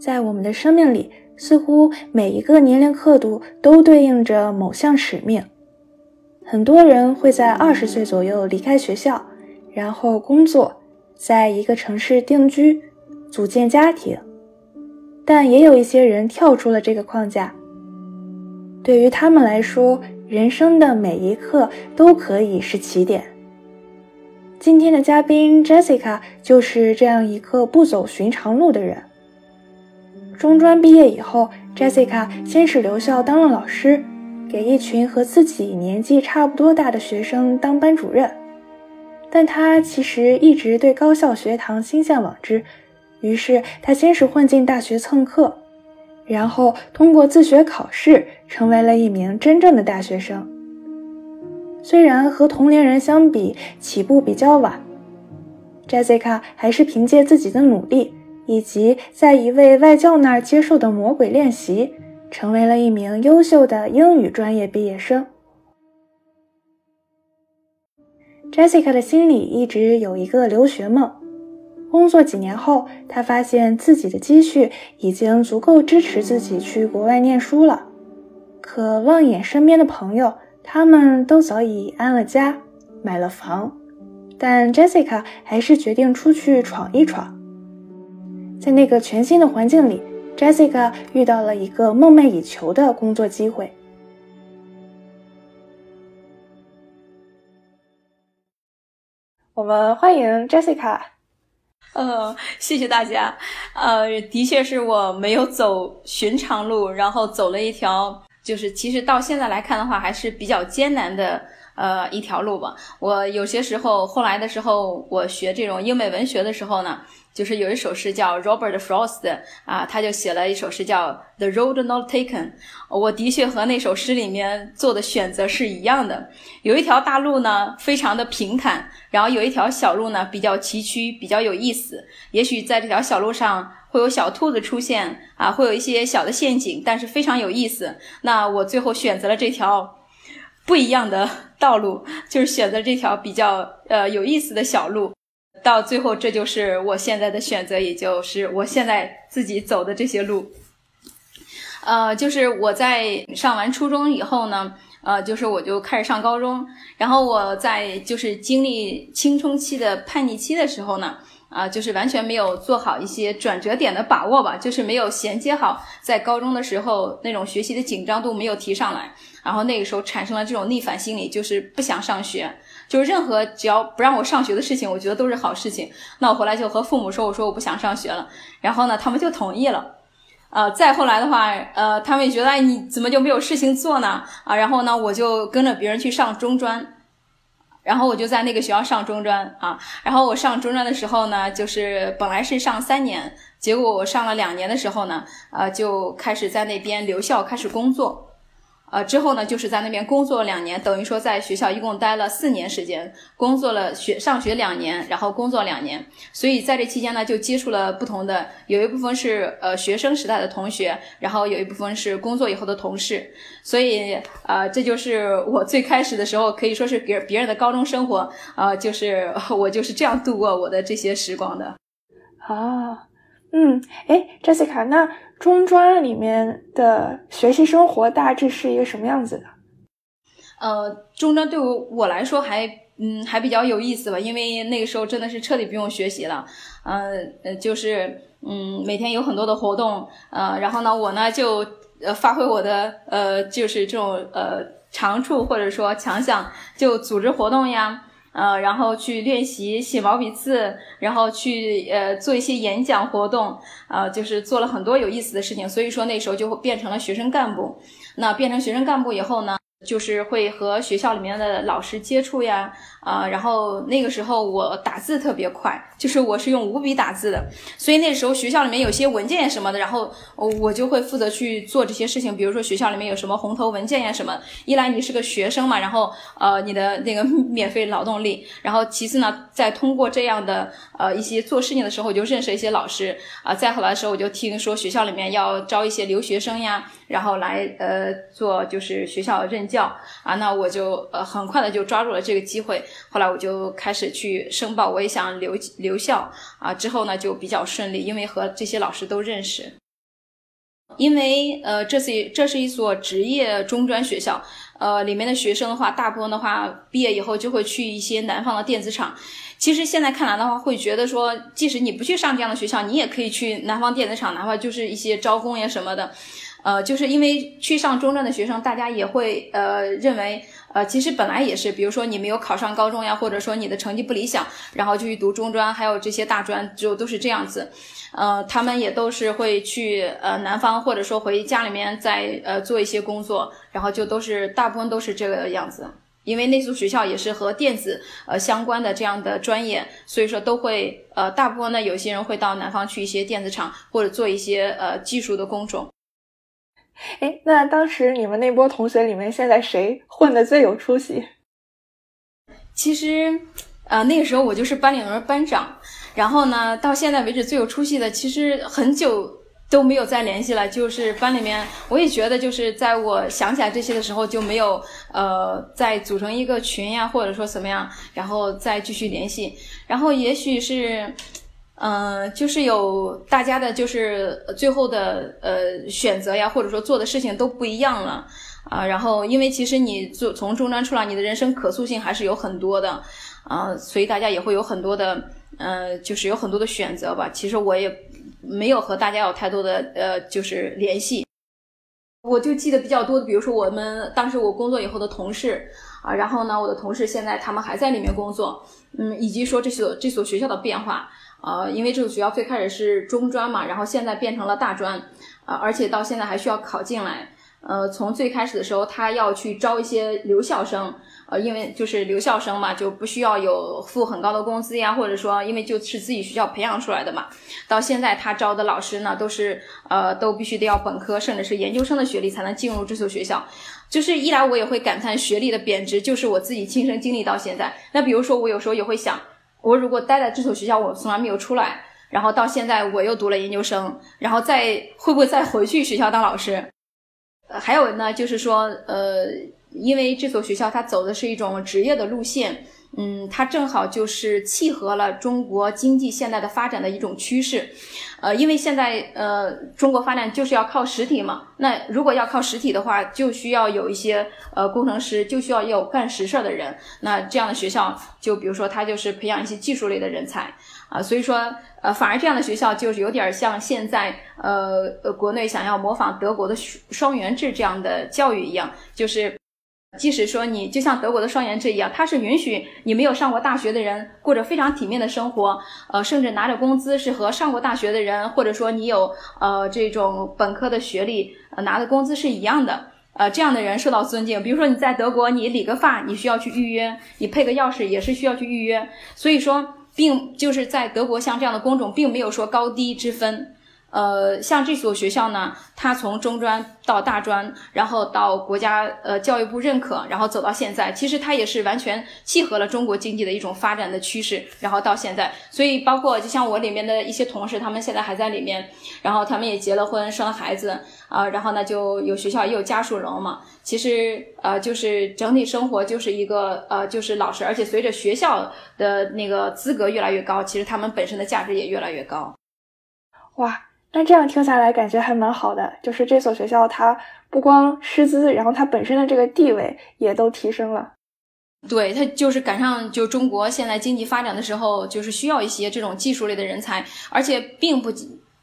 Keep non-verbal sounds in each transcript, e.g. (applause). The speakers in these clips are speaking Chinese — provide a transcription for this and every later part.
在我们的生命里，似乎每一个年龄刻度都对应着某项使命。很多人会在二十岁左右离开学校，然后工作，在一个城市定居，组建家庭。但也有一些人跳出了这个框架。对于他们来说，人生的每一刻都可以是起点。今天的嘉宾 Jessica 就是这样一个不走寻常路的人。中专毕业以后，Jessica 先是留校当了老师，给一群和自己年纪差不多大的学生当班主任。但她其实一直对高校学堂心向往之，于是她先是混进大学蹭课。然后通过自学考试，成为了一名真正的大学生。虽然和同龄人相比起步比较晚，Jessica 还是凭借自己的努力，以及在一位外教那儿接受的魔鬼练习，成为了一名优秀的英语专业毕业生。Jessica 的心里一直有一个留学梦。工作几年后，他发现自己的积蓄已经足够支持自己去国外念书了。可望眼身边的朋友，他们都早已安了家，买了房，但 Jessica 还是决定出去闯一闯。在那个全新的环境里，Jessica 遇到了一个梦寐以求的工作机会。我们欢迎 Jessica。呃，谢谢大家。呃，的确是我没有走寻常路，然后走了一条，就是其实到现在来看的话，还是比较艰难的呃一条路吧。我有些时候后来的时候，我学这种英美文学的时候呢。就是有一首诗叫 Robert Frost 啊，他就写了一首诗叫 The Road Not Taken。我的确和那首诗里面做的选择是一样的。有一条大路呢，非常的平坦，然后有一条小路呢，比较崎岖，比较有意思。也许在这条小路上会有小兔子出现啊，会有一些小的陷阱，但是非常有意思。那我最后选择了这条不一样的道路，就是选择这条比较呃有意思的小路。到最后，这就是我现在的选择，也就是我现在自己走的这些路。呃，就是我在上完初中以后呢，呃，就是我就开始上高中，然后我在就是经历青春期的叛逆期的时候呢，啊，就是完全没有做好一些转折点的把握吧，就是没有衔接好，在高中的时候那种学习的紧张度没有提上来，然后那个时候产生了这种逆反心理，就是不想上学。就是任何只要不让我上学的事情，我觉得都是好事情。那我回来就和父母说，我说我不想上学了。然后呢，他们就同意了。呃，再后来的话，呃，他们也觉得，哎，你怎么就没有事情做呢？啊，然后呢，我就跟着别人去上中专。然后我就在那个学校上中专啊。然后我上中专的时候呢，就是本来是上三年，结果我上了两年的时候呢，呃，就开始在那边留校开始工作。呃，之后呢，就是在那边工作两年，等于说在学校一共待了四年时间，工作了学上学两年，然后工作两年，所以在这期间呢，就接触了不同的，有一部分是呃学生时代的同学，然后有一部分是工作以后的同事，所以呃，这就是我最开始的时候可以说是别别人的高中生活，呃，就是我就是这样度过我的这些时光的。啊，嗯，哎，Jessica，那。中专里面的学习生活大致是一个什么样子的？呃，中专对于我来说还嗯还比较有意思吧，因为那个时候真的是彻底不用学习了，呃呃就是嗯每天有很多的活动，呃然后呢我呢就呃发挥我的呃就是这种呃长处或者说强项，就组织活动呀。呃，然后去练习写毛笔字，然后去呃做一些演讲活动，啊，就是做了很多有意思的事情。所以说那时候就变成了学生干部。那变成学生干部以后呢？就是会和学校里面的老师接触呀，啊，然后那个时候我打字特别快，就是我是用五笔打字的，所以那时候学校里面有些文件什么的，然后我就会负责去做这些事情，比如说学校里面有什么红头文件呀什么，一来你是个学生嘛，然后呃你的那个 (laughs) 免费劳动力，然后其次呢，再通过这样的呃一些做事情的时候我就认识一些老师啊，再后来的时候我就听说学校里面要招一些留学生呀，然后来呃做就是学校任。教啊，那我就呃很快的就抓住了这个机会，后来我就开始去申报，我也想留留校啊。之后呢就比较顺利，因为和这些老师都认识。因为呃，这是这是一所职业中专学校，呃，里面的学生的话，大部分的话毕业以后就会去一些南方的电子厂。其实现在看来的话，会觉得说，即使你不去上这样的学校，你也可以去南方电子厂，哪怕就是一些招工呀什么的。呃，就是因为去上中专的学生，大家也会呃认为。呃，其实本来也是，比如说你没有考上高中呀，或者说你的成绩不理想，然后就去读中专，还有这些大专，就都是这样子。呃，他们也都是会去呃南方，或者说回家里面再呃做一些工作，然后就都是大部分都是这个样子。因为那所学校也是和电子呃相关的这样的专业，所以说都会呃大部分呢有些人会到南方去一些电子厂或者做一些呃技术的工种。哎，那当时你们那波同学里面，现在谁混的最有出息？其实，呃，那个时候我就是班里面班长。然后呢，到现在为止最有出息的，其实很久都没有再联系了。就是班里面，我也觉得，就是在我想起来这些的时候，就没有呃再组成一个群呀，或者说怎么样，然后再继续联系。然后也许是。嗯，就是有大家的，就是最后的呃选择呀，或者说做的事情都不一样了啊。然后，因为其实你做从中专出来，你的人生可塑性还是有很多的啊，所以大家也会有很多的呃，就是有很多的选择吧。其实我也没有和大家有太多的呃，就是联系。我就记得比较多的，比如说我们当时我工作以后的同事啊，然后呢，我的同事现在他们还在里面工作，嗯，以及说这所这所学校的变化。呃，因为这个学校最开始是中专嘛，然后现在变成了大专，呃，而且到现在还需要考进来。呃，从最开始的时候，他要去招一些留校生，呃，因为就是留校生嘛，就不需要有付很高的工资呀，或者说因为就是自己学校培养出来的嘛。到现在他招的老师呢，都是呃，都必须得要本科甚至是研究生的学历才能进入这所学校。就是一来我也会感叹学历的贬值，就是我自己亲身经历到现在。那比如说我有时候也会想。我如果待在这所学校，我从来没有出来，然后到现在我又读了研究生，然后再会不会再回去学校当老师？呃还有呢，就是说，呃，因为这所学校它走的是一种职业的路线。嗯，它正好就是契合了中国经济现在的发展的一种趋势，呃，因为现在呃中国发展就是要靠实体嘛，那如果要靠实体的话，就需要有一些呃工程师，就需要有干实事的人，那这样的学校就比如说它就是培养一些技术类的人才啊，所以说呃反而这样的学校就是有点像现在呃呃国内想要模仿德国的双元制这样的教育一样，就是。即使说你就像德国的双元制一样，它是允许你没有上过大学的人过着非常体面的生活，呃，甚至拿着工资是和上过大学的人，或者说你有呃这种本科的学历，呃拿的工资是一样的，呃，这样的人受到尊敬。比如说你在德国，你理个发你需要去预约，你配个钥匙也是需要去预约，所以说，并就是在德国像这样的工种并没有说高低之分。呃，像这所学校呢，它从中专到大专，然后到国家呃教育部认可，然后走到现在，其实它也是完全契合了中国经济的一种发展的趋势，然后到现在，所以包括就像我里面的一些同事，他们现在还在里面，然后他们也结了婚，生了孩子啊，然后呢就有学校也有家属楼嘛，其实呃就是整体生活就是一个呃就是老师，而且随着学校的那个资格越来越高，其实他们本身的价值也越来越高，哇。那这样听下来，感觉还蛮好的。就是这所学校，它不光师资，然后它本身的这个地位也都提升了。对，它就是赶上就中国现在经济发展的时候，就是需要一些这种技术类的人才，而且并不。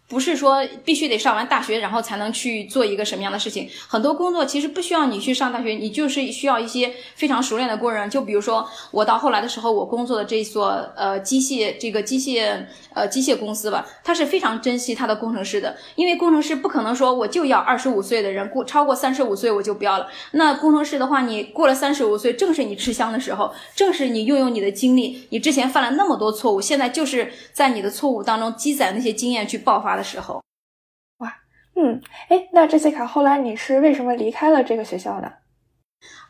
不是说必须得上完大学，然后才能去做一个什么样的事情。很多工作其实不需要你去上大学，你就是需要一些非常熟练的工人。就比如说我到后来的时候，我工作的这所呃机械这个机械呃机械公司吧，它是非常珍惜它的工程师的，因为工程师不可能说我就要二十五岁的人，过超过三十五岁我就不要了。那工程师的话，你过了三十五岁，正是你吃香的时候，正是你拥有你的经历，你之前犯了那么多错误，现在就是在你的错误当中积攒那些经验去爆发。的时候，哇，嗯，哎，那这些卡后来你是为什么离开了这个学校的？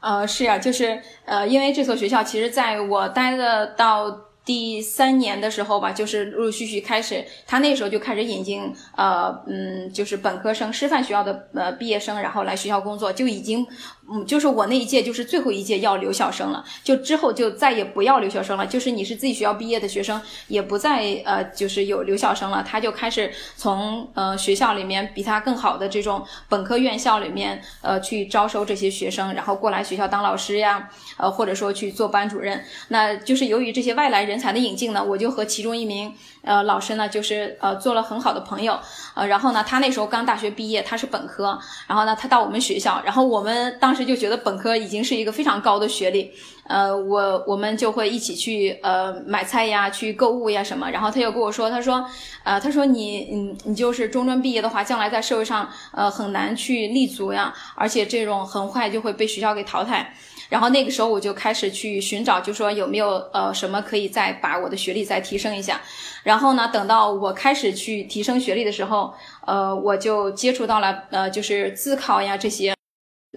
呃，是啊，就是呃，因为这所学校其实在我待的到第三年的时候吧，就是陆陆续续开始，他那时候就开始引进呃嗯，就是本科生师范学校的呃毕业生，然后来学校工作，就已经嗯，就是我那一届就是最后一届要留校生了，就之后就再也不要留校生了，就是你是自己学校毕业的学生，也不再呃就是有留校生了，他就开始从呃学校里面比他更好的这种本科院校里面呃去招收这些学生，然后过来学校当老师呀，呃或者说去做班主任，那就是由于这些外来人。才的引进呢，我就和其中一名呃老师呢，就是呃做了很好的朋友，呃，然后呢，他那时候刚大学毕业，他是本科，然后呢，他到我们学校，然后我们当时就觉得本科已经是一个非常高的学历，呃，我我们就会一起去呃买菜呀，去购物呀什么，然后他又跟我说，他说，呃，他说你嗯你就是中专毕业的话，将来在社会上呃很难去立足呀，而且这种很快就会被学校给淘汰。然后那个时候我就开始去寻找，就说有没有呃什么可以再把我的学历再提升一下。然后呢，等到我开始去提升学历的时候，呃，我就接触到了呃就是自考呀这些。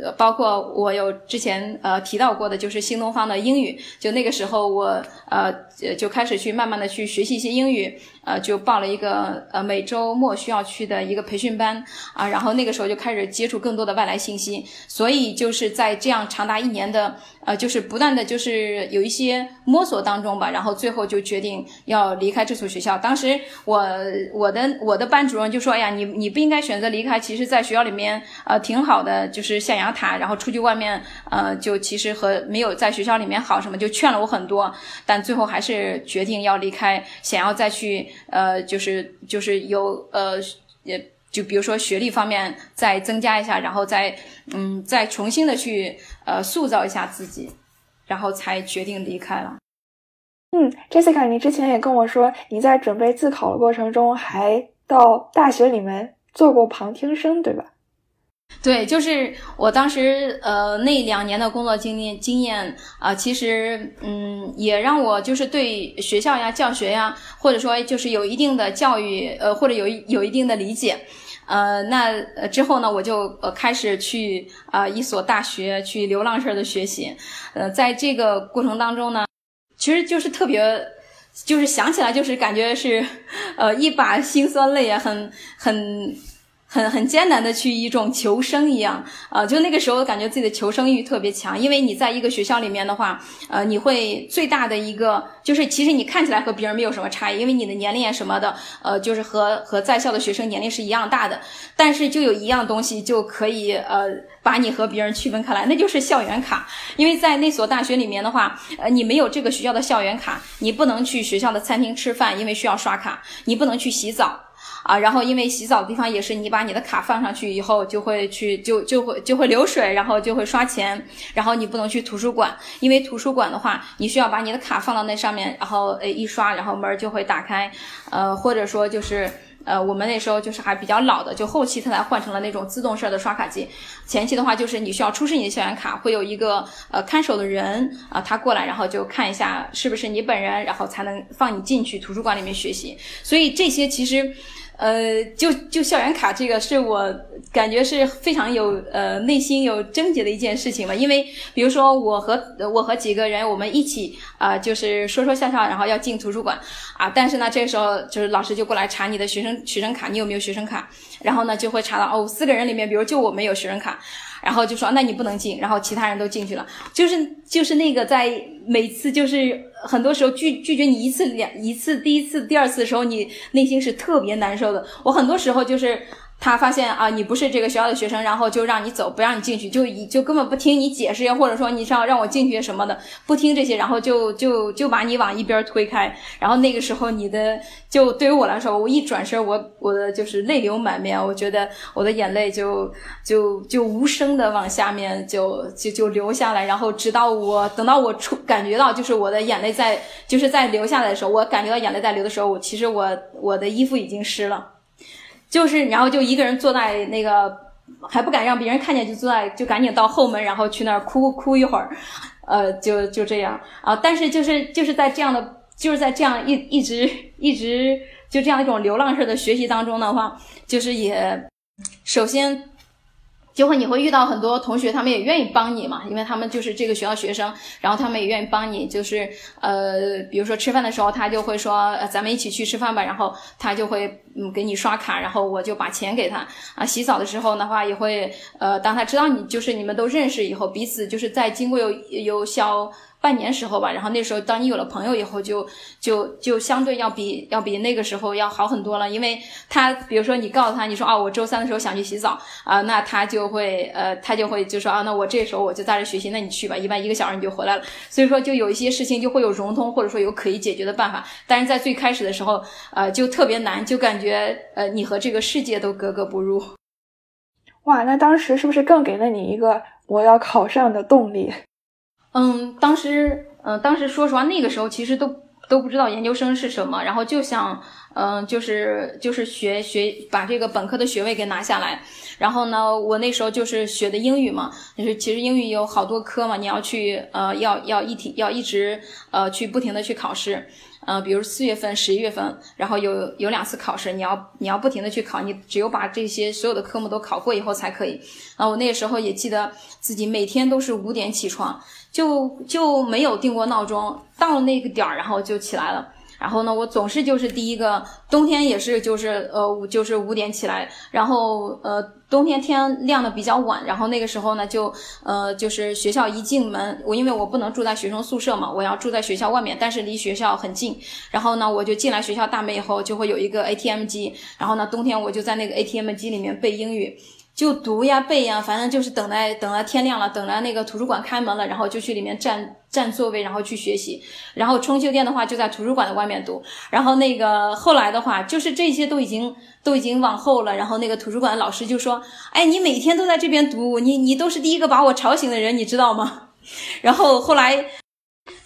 呃，包括我有之前呃提到过的，就是新东方的英语，就那个时候我呃就开始去慢慢的去学习一些英语，呃，就报了一个呃每周末需要去的一个培训班啊，然后那个时候就开始接触更多的外来信息，所以就是在这样长达一年的呃就是不断的就是有一些摸索当中吧，然后最后就决定要离开这所学校。当时我我的我的班主任就说，哎呀，你你不应该选择离开，其实在学校里面呃挺好的，就是象。牙塔，然后出去外面，呃，就其实和没有在学校里面好什么，就劝了我很多，但最后还是决定要离开，想要再去，呃，就是就是有呃，也就比如说学历方面再增加一下，然后再嗯，再重新的去呃塑造一下自己，然后才决定离开了。嗯，Jessica，你之前也跟我说，你在准备自考的过程中，还到大学里面做过旁听生，对吧？(laughs) 对，就是我当时呃那两年的工作经验经验啊，其实嗯也让我就是对学校呀、教学呀，或者说就是有一定的教育呃或者有有一定的理解，呃那呃之后呢我就呃开始去啊一所大学去流浪式的学习，呃在这个过程当中呢，其实就是特别就是想起来就是感觉是呃一把辛酸泪啊，很很。很很艰难的去一种求生一样，呃，就那个时候感觉自己的求生欲特别强，因为你在一个学校里面的话，呃，你会最大的一个就是其实你看起来和别人没有什么差异，因为你的年龄啊什么的，呃，就是和和在校的学生年龄是一样大的，但是就有一样东西就可以呃把你和别人区分开来，那就是校园卡，因为在那所大学里面的话，呃，你没有这个学校的校园卡，你不能去学校的餐厅吃饭，因为需要刷卡，你不能去洗澡。啊，然后因为洗澡的地方也是你把你的卡放上去以后，就会去就就会就会流水，然后就会刷钱。然后你不能去图书馆，因为图书馆的话，你需要把你的卡放到那上面，然后呃一刷，然后门就会打开。呃，或者说就是呃我们那时候就是还比较老的，就后期它才换成了那种自动式的刷卡机。前期的话就是你需要出示你的校园卡，会有一个呃看守的人啊，他过来然后就看一下是不是你本人，然后才能放你进去图书馆里面学习。所以这些其实。呃，就就校园卡这个是我感觉是非常有呃内心有症结的一件事情吧，因为比如说我和我和几个人我们一起啊，就是说说笑笑，然后要进图书馆啊，但是呢，这个时候就是老师就过来查你的学生学生卡，你有没有学生卡，然后呢就会查到哦，四个人里面，比如就我们有学生卡。然后就说，那你不能进，然后其他人都进去了，就是就是那个在每次就是很多时候拒拒绝你一次两一次第一次第二次的时候，你内心是特别难受的。我很多时候就是。他发现啊，你不是这个学校的学生，然后就让你走，不让你进去，就就根本不听你解释，或者说你要让我进去什么的，不听这些，然后 (laughs) 就就就把你往一边推开。然后那个时候，你的就对于我来说，我一转身，我我的就是泪流满面，我觉得我的眼泪就就就无声的往下面就就就流下来。然后直到我等到我出感觉到就是我的眼泪在就是在流下来的时候，我感觉到眼泪在流的时候，我其实我我的衣服已经湿了。就是，然后就一个人坐在那个，还不敢让别人看见，就坐在，就赶紧到后门，然后去那儿哭哭一会儿，呃，就就这样啊。但是就是就是在这样的，就是在这样一一直一直就这样一种流浪式的学习当中的话，就是也首先。就会你会遇到很多同学，他们也愿意帮你嘛，因为他们就是这个学校学生，然后他们也愿意帮你，就是呃，比如说吃饭的时候，他就会说，呃，咱们一起去吃饭吧，然后他就会嗯给你刷卡，然后我就把钱给他啊。洗澡的时候的话，也会呃，当他知道你就是你们都认识以后，彼此就是在经过有有小。半年时候吧，然后那时候当你有了朋友以后，就就就相对要比要比那个时候要好很多了，因为他比如说你告诉他，你说哦，我周三的时候想去洗澡啊，那他就会呃他就会就说啊，那我这时候我就在这学习，那你去吧，一般一个小时你就回来了。所以说就有一些事情就会有融通，或者说有可以解决的办法，但是在最开始的时候，呃，就特别难，就感觉呃你和这个世界都格格不入。哇，那当时是不是更给了你一个我要考上的动力？嗯，当时，嗯，当时说实话，那个时候其实都都不知道研究生是什么，然后就想，嗯，就是就是学学把这个本科的学位给拿下来。然后呢，我那时候就是学的英语嘛，就是其实英语有好多科嘛，你要去，呃，要要一体要一直，呃，去不停的去考试。呃，比如四月份、十一月份，然后有有两次考试，你要你要不停的去考，你只有把这些所有的科目都考过以后才可以。啊，我那个时候也记得自己每天都是五点起床，就就没有定过闹钟，到了那个点儿，然后就起来了。然后呢，我总是就是第一个，冬天也是就是呃就是五点起来，然后呃冬天天亮的比较晚，然后那个时候呢就呃就是学校一进门，我因为我不能住在学生宿舍嘛，我要住在学校外面，但是离学校很近，然后呢我就进来学校大门以后就会有一个 ATM 机，然后呢冬天我就在那个 ATM 机里面背英语。(laughs) 就读呀背呀，反正就是等待等到天亮了，等来那个图书馆开门了，然后就去里面占占座位，然后去学习。然后充秋天的话就在图书馆的外面读。然后那个后来的 (laughs) 话，就是这些都已经都已经往后了。然后那个图书馆老师就说：“哎，你每天都在这边读，你你都是第一个把我吵醒的人，你知道吗？” (laughs) 然后后来，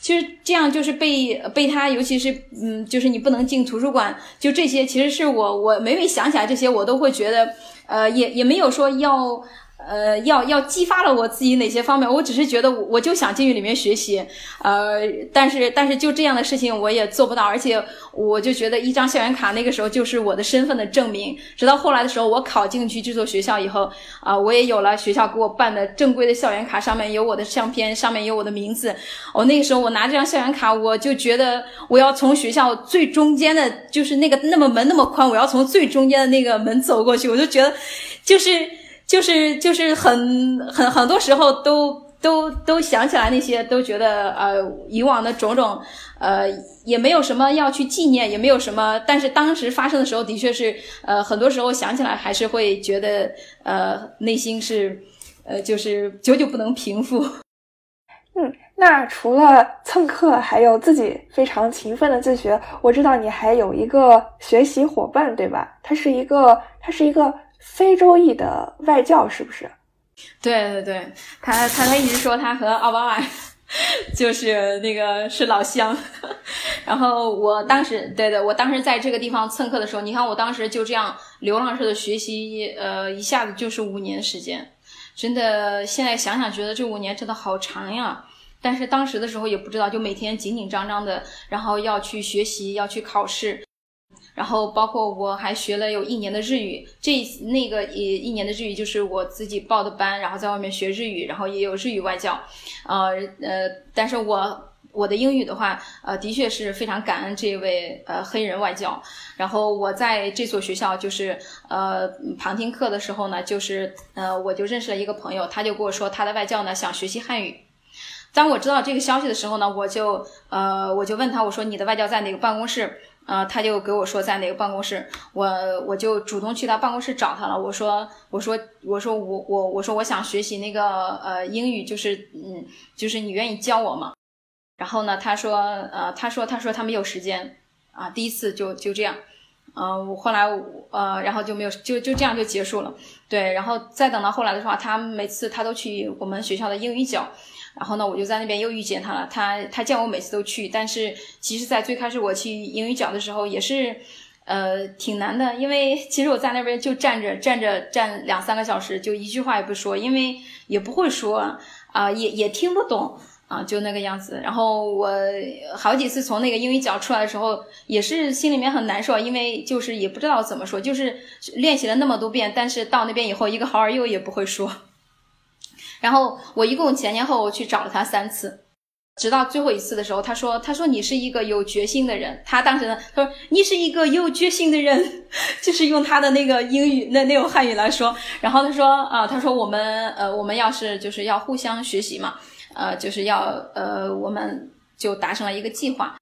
其实这样就是被被他，尤其是嗯，就是你不能进图书馆，就这些，其实是我我每每想起来这些，我都会觉得。呃，也也没有说要。呃，要要激发了我自己哪些方面？我只是觉得，我我就想进去里面学习，呃，但是但是就这样的事情我也做不到，而且我就觉得一张校园卡那个时候就是我的身份的证明。直到后来的时候，我考进去这所学校以后，啊，我也有了学校给我办的正规的校园卡，上面有我的相片，上面有我的名字。我那个时候我拿这张校园卡，我就觉得我要从学校最中间的，就是那个那么门那么宽，我要从最中间的那个门走过去，我就觉得就是。就是就是很很很多时候都都都想起来那些，都觉得呃以往的种种，呃也没有什么要去纪念，也没有什么，但是当时发生的时候，的确是呃很多时候想起来还是会觉得呃内心是呃就是久久不能平复。嗯，那除了蹭课，还有自己非常勤奋的自学，我知道你还有一个学习伙伴，对吧？他是一个，他是一个。非洲裔的外教是不是？对对对，他他他一直说他和奥巴马就是那个是老乡。然后我当时，对对，我当时在这个地方蹭课的时候，你看我当时就这样流浪式的学习，呃，一下子就是五年时间，真的现在想想觉得这五年真的好长呀。但是当时的时候也不知道，就每天紧紧张张的，然后要去学习，要去考试。然后包括我还学了有一年的日语，这那个一一年的日语就是我自己报的班，然后在外面学日语，然后也有日语外教，呃呃，但是我我的英语的话，呃，的确是非常感恩这位呃黑人外教。然后我在这所学校就是呃旁听课的时候呢，就是呃我就认识了一个朋友，他就跟我说他的外教呢想学习汉语。当我知道这个消息的时候呢，我就呃我就问他，我说你的外教在哪个办公室？啊，他就给我说在哪个办公室，我我就主动去他办公室找他了。我说，我说，我说我我我说我想学习那个呃英语，就是嗯，就是你愿意教我吗？然后呢，他说，呃，他说他说他没有时间啊。第一次就就这样，嗯，我后来呃，然后就没有就就这样就结束了。对，然后再等到后来的话，他每次他都去我们学校的英语角。然后呢，我就在那边又遇见他了。他他见我每次都去，但是其实，在最开始我去英语角的时候，也是，呃，挺难的。因为其实我在那边就站着站着站两三个小时，就一句话也不说，因为也不会说啊，也也听不懂。啊，就那个样子。然后我好几次从那个英语角出来的时候，也是心里面很难受，因为就是也不知道怎么说，就是练习了那么多遍，但是到那边以后一个 How are you 也不会说。然后我一共前前后后去找了他三次。直到最后一次的时候，他说：“他说你是一个有决心的人。”他当时呢，他说：“你是一个有决心的人。(laughs) ”就是用他的那个英语那那种汉语来说。然后他说：“啊，他说我们呃，我们要是就是要互相学习嘛，呃，就是要呃，我们就达成了一个计划，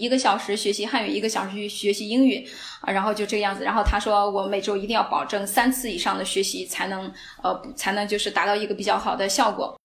一个小时学习汉语，一个小时学习英语啊，然后就这个样子。然后他说，我每周一定要保证三次以上的学习，才能呃，才能就是达到一个比较好的效果。”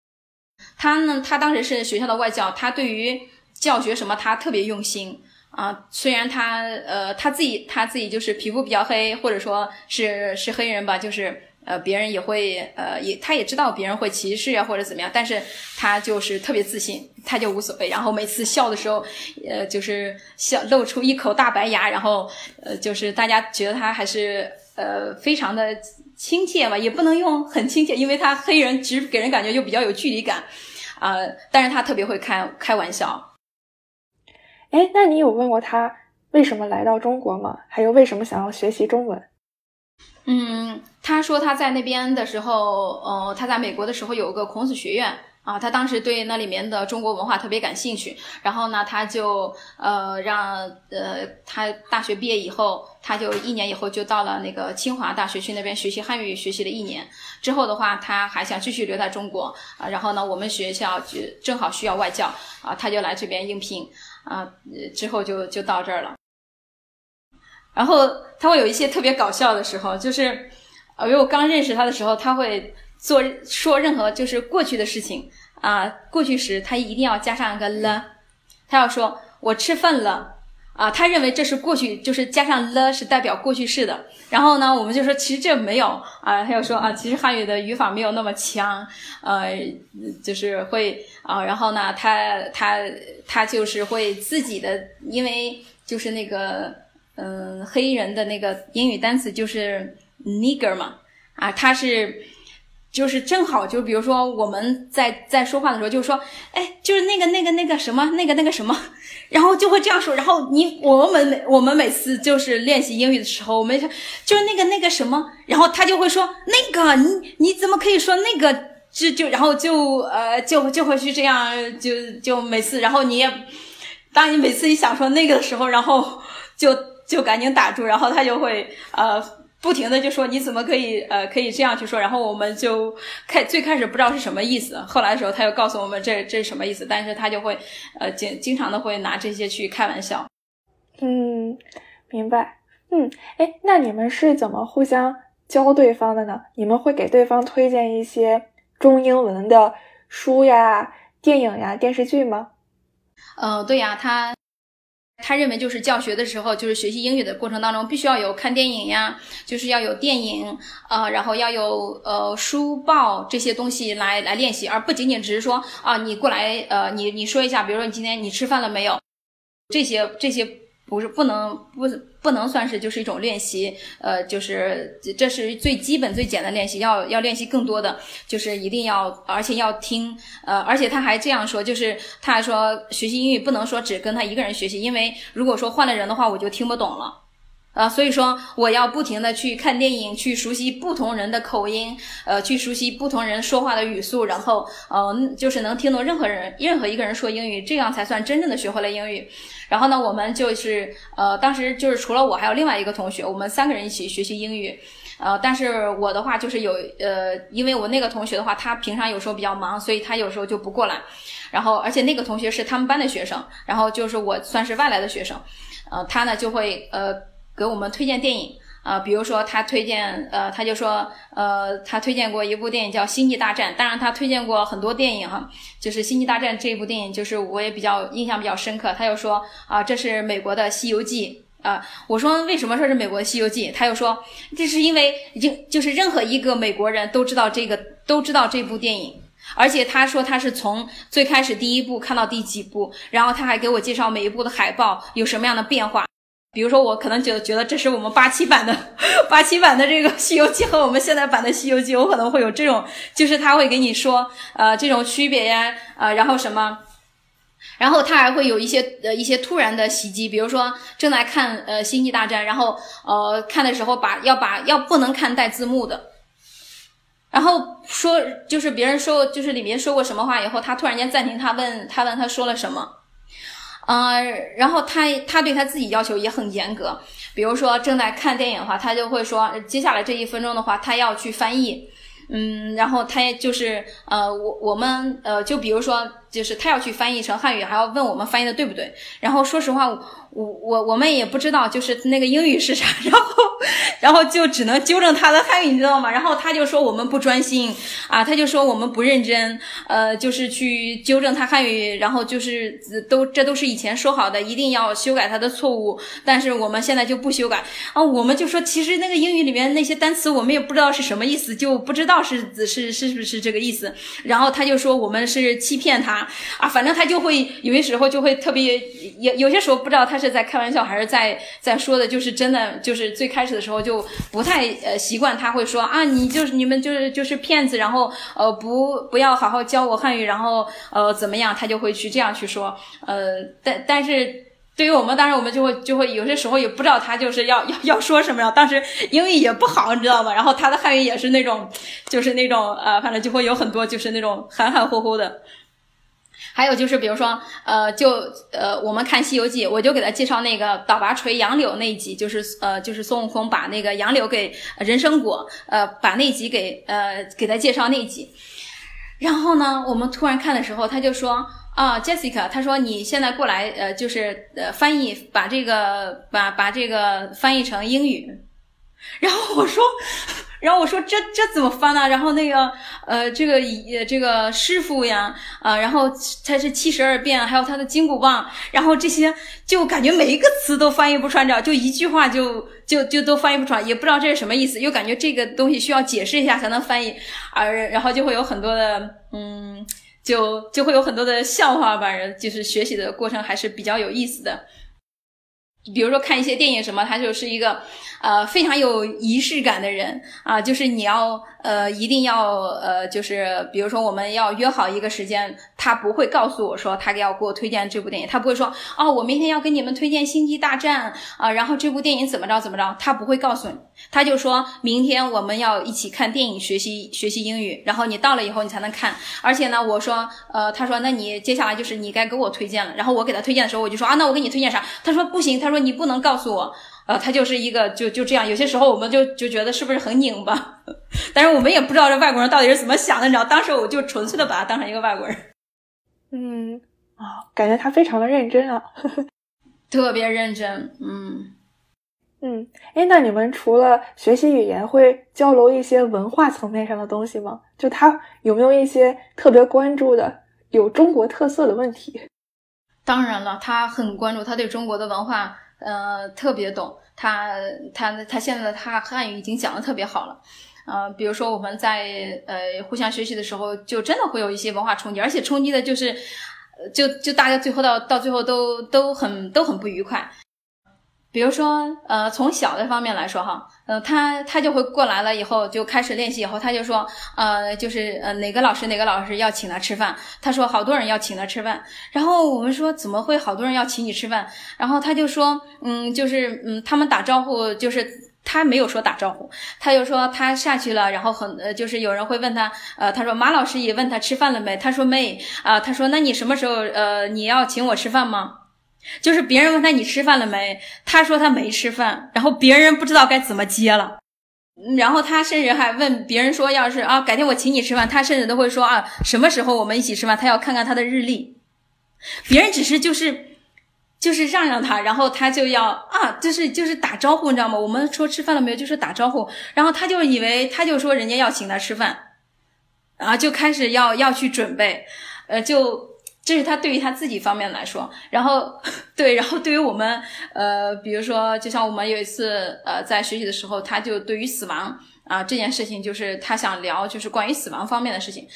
他呢？他当时是学校的外教，他对于教学什么，他特别用心啊。虽然他呃他自己他自己就是皮肤比较黑，或者说是是黑人吧，就是呃别人也会呃也他也知道别人会歧视啊或者怎么样，但是他就是特别自信，他就无所谓。然后每次笑的时候，呃就是笑露出一口大白牙，然后呃就是大家觉得他还是呃非常的。亲切吧，也不能用很亲切，因为他黑人，其实给人感觉就比较有距离感，啊，但是他特别会开开玩笑。哎，那你有问过他为什么来到中国吗？还有为什么想要学习中文？嗯，他说他在那边的时候，呃，他在美国的时候有个孔子学院。啊，他当时对那里面的中国文化特别感兴趣，然后呢，他就呃让呃他大学毕业以后，他就一年以后就到了那个清华大学去那边学习汉语，学习了一年之后的话，他还想继续留在中国啊，然后呢，我们学校就正好需要外教啊，他就来这边应聘啊，之后就就到这儿了。然后他会有一些特别搞笑的时候，就是啊，因为我刚认识他的时候，他会。做说任何就是过去的事情啊，过去时他一定要加上一个了，他要说我吃饭了啊，他认为这是过去，就是加上了是代表过去式的。然后呢，我们就说其实这没有啊，他又说啊，其实汉语的语法没有那么强，呃，就是会啊，然后呢，他他他就是会自己的，因为就是那个嗯黑人的那个英语单词就是 nigger 嘛啊，他是。就是正好，就比如说我们在在说话的时候，就说，哎，就是那个那个那个什么，那个那个什么，然后就会这样说。然后你我们每我们每次就是练习英语的时候，我们就是那个那个什么，然后他就会说那个你你怎么可以说那个？就就然后就呃就就会去这样，就就每次，然后你也当你每次一想说那个的时候，然后就就赶紧打住，然后他就会呃。不停的就说你怎么可以呃可以这样去说，然后我们就开最开始不知道是什么意思，后来的时候他又告诉我们这这是什么意思，但是他就会呃经经常的会拿这些去开玩笑。嗯，明白。嗯，哎，那你们是怎么互相教对方的呢？你们会给对方推荐一些中英文的书呀、电影呀、电视剧吗？嗯，对呀，他。他认为，就是教学的时候，就是学习英语的过程当中，必须要有看电影呀，就是要有电影，呃，然后要有呃书报这些东西来来练习，而不仅仅只是说啊，你过来，呃，你你说一下，比如说你今天你吃饭了没有？这些这些。不是不能不不能算是就是一种练习，呃，就是这是最基本最简单练习，要要练习更多的，就是一定要而且要听，呃，而且他还这样说，就是他还说学习英语不能说只跟他一个人学习，因为如果说换了人的话，我就听不懂了。啊，所以说我要不停的去看电影，去熟悉不同人的口音，呃，去熟悉不同人说话的语速，然后，嗯，就是能听懂任何人任何一个人说英语，这样才算真正的学会了英语。然后呢，我们就是，呃，当时就是除了我，还有另外一个同学，我们三个人一起学习英语。呃，但是我的话就是有，呃，因为我那个同学的话，他平常有时候比较忙，所以他有时候就不过来。然后，而且那个同学是他们班的学生，然后就是我算是外来的学生，呃，他呢就会，呃。给我们推荐电影啊，比如说他推荐，呃，他就说，呃，他推荐过一部电影叫《星际大战》，当然他推荐过很多电影哈，就是《星际大战》这部电影，就是我也比较印象比较深刻。他又说啊，这是美国的《西游记》啊，我说为什么说是美国《西游记》？他又说这是因为已经就是任何一个美国人都知道这个都知道这部电影，而且他说他是从最开始第一部看到第几部，然后他还给我介绍每一部的海报有什么样的变化。比如说，我可能觉得觉得这是我们八七版的 (laughs) 八七版的这个 (laughs)《西游记》和我们现在版的《西游记》，我可能会有这种，就是他会给你说，呃，这种区别呀，呃，然后什么，然后他还会有一些呃一些突然的袭击，比如说正在看呃《星际大战》，然后呃看的时候把要把要不能看带字幕的，然后说就是别人说就是里面说过什么话以后，他突然间暂停，他问他问他说了什么。嗯，然后他他对他自己要求也很严格，比如说正在看电影的话，他就会说接下来这一分钟的话，他要去翻译，嗯，然后他也就是呃，我我们呃，就比如说就是他要去翻译成汉语，还要问我们翻译的对不对，然后说实话。我我我们也不知道，就是那个英语是啥，然后然后就只能纠正他的汉语，你知道吗？然后他就说我们不专心啊，他就说我们不认真，呃，就是去纠正他汉语，然后就是都这都是以前说好的，一定要修改他的错误，但是我们现在就不修改啊，我们就说其实那个英语里面那些单词我们也不知道是什么意思，就不知道是是是不是这个意思，然后他就说我们是欺骗他啊，反正他就会有些时候就会特别有有些时候不知道他是。在开玩笑还是在在说的？就是真的，就是最开始的时候就不太呃习惯，他会说啊，你就是你们就是就是骗子，然后呃不不要好好教我汉语，然后呃怎么样，他就会去这样去说，呃但但是对于我们，当时我们就会就会有些时候也不知道他就是要要要说什么呀，当时英语也不好，你知道吗？然后他的汉语也是那种就是那种呃，反正就会有很多就是那种含含糊糊的。还有就是，比如说，呃，就呃，我们看《西游记》，我就给他介绍那个倒拔垂杨柳那一集，就是呃，就是孙悟空把那个杨柳给人参果，呃，把那集给呃给他介绍那集。然后呢，我们突然看的时候，他就说啊，Jessica，他说你现在过来，呃，就是呃翻译，把这个把把这个翻译成英语。然后我说。然后我说这这怎么翻呢？然后那个呃，这个这个师傅呀，啊，然后他是七十二变，还有他的金箍棒，然后这些就感觉每一个词都翻译不穿，着，就一句话就就就都翻译不出来，也不知道这是什么意思，又感觉这个东西需要解释一下才能翻译，而然后就会有很多的嗯，就就会有很多的笑话吧，就是学习的过程还是比较有意思的。比如说看一些电影什么，他就是一个。呃，非常有仪式感的人啊，就是你要呃，一定要呃，就是比如说我们要约好一个时间，他不会告诉我说他要给我推荐这部电影，他不会说哦，我明天要给你们推荐《星际大战》啊，然后这部电影怎么着怎么着，他不会告诉你，他就说明天我们要一起看电影，学习学习英语，然后你到了以后你才能看，而且呢，我说呃，他说那你接下来就是你该给我推荐了，然后我给他推荐的时候，我就说啊，那我给你推荐啥？他说不行，他说你不能告诉我。啊，他就是一个就就这样，有些时候我们就就觉得是不是很拧巴，但是我们也不知道这外国人到底是怎么想的，你知道？当时我就纯粹的把他当成一个外国人。嗯，啊，感觉他非常的认真啊，(laughs) 特别认真。嗯嗯，哎，那你们除了学习语言，会交流一些文化层面上的东西吗？就他有没有一些特别关注的有中国特色的问题？当然了，他很关注，他对中国的文化。呃，特别懂他，他他现在他汉语已经讲的特别好了，呃，比如说我们在呃互相学习的时候，就真的会有一些文化冲击，而且冲击的就是，就就大家最后到到最后都都很都很不愉快。比如说，呃，从小的方面来说，哈，呃，他他就会过来了以后就开始练习，以后他就说，呃，就是呃哪个老师哪个老师要请他吃饭，他说好多人要请他吃饭，然后我们说怎么会好多人要请你吃饭？然后他就说，嗯，就是嗯他们打招呼，就是他没有说打招呼，他就说他下去了，然后很呃就是有人会问他，呃，他说马老师也问他吃饭了没？他说没啊，他说那你什么时候呃你要请我吃饭吗？就是别人问他你吃饭了没，他说他没吃饭，然后别人不知道该怎么接了，然后他甚至还问别人说，要是啊改天我请你吃饭，他甚至都会说啊什么时候我们一起吃饭，他要看看他的日历，别人只是就是就是让让他，然后他就要啊就是就是打招呼，你知道吗？我们说吃饭了没有，就是打招呼，然后他就以为他就说人家要请他吃饭，然啊就开始要要去准备，呃就。这是他对于他自己方面来说，然后 (laughs) 对，然后对于我们，呃，比如说，就像我们有一次，呃，在学习的时候，他就对于死亡啊这件事情，就是他想聊，就是关于死亡方面的事情，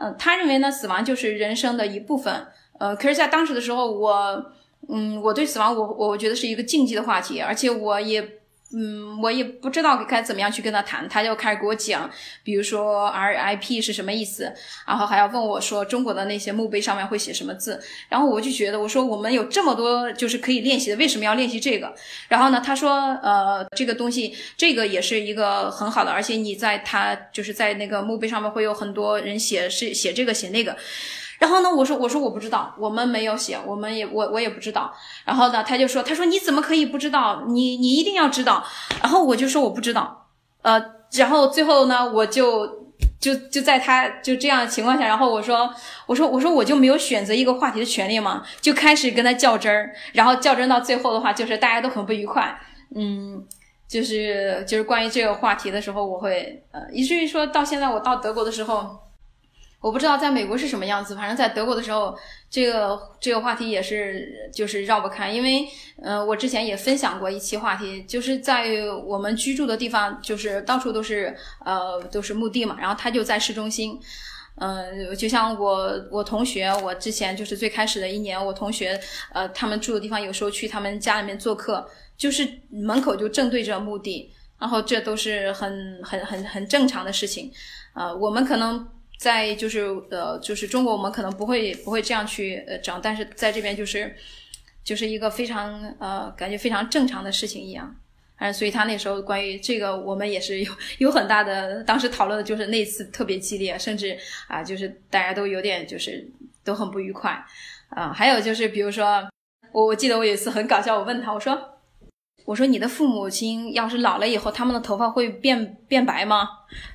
嗯，他认为呢，死亡就是人生的一部分，呃，可是，在当时的时候，我，嗯，我对死亡，我我觉得是一个禁忌的话题，而且我也。嗯，我也不知道该怎么样去跟他谈，他就开始给我讲，比如说 RIP 是什么意思，然后还要问我说中国的那些墓碑上面会写什么字，然后我就觉得我说我们有这么多就是可以练习的，为什么要练习这个？然后呢，他说呃这个东西这个也是一个很好的，而且你在他就是在那个墓碑上面会有很多人写是写这个写那个。然后呢，我说我说我不知道，我们没有写，我们也我我也不知道。然后呢，他就说，他说你怎么可以不知道？你你一定要知道。然后我就说我不知道。呃，然后最后呢，我就就就在他就这样的情况下，然后我说我说我说我就没有选择一个话题的权利嘛？就开始跟他较真儿，然后较真到最后的话，就是大家都很不愉快。嗯，就是就是关于这个话题的时候，我会呃，以至于说到现在我到德国的时候。我不知道在美国是什么样子，反正在德国的时候，这个这个话题也是就是绕不开，因为，呃，我之前也分享过一期话题，就是在我们居住的地方，就是到处都是呃都是墓地嘛，然后他就在市中心，嗯，就像我我同学，我之前就是最开始的一年，我同学呃他们住的地方，有时候去他们家里面做客，就是门口就正对着墓地，然后这都是很很很很正常的事情，呃，我们可能。在就是呃，就是中国，我们可能不会不会这样去呃整，但是在这边就是就是一个非常呃感觉非常正常的事情一样。嗯，所以他那时候关于这个，我们也是有有很大的，当时讨论的就是那次特别激烈，甚至啊，就是大家都有点就是都很不愉快啊。还有就是比如说，我我记得我有一次很搞笑，我问他，我说我说你的父母亲要是老了以后，他们的头发会变变白吗？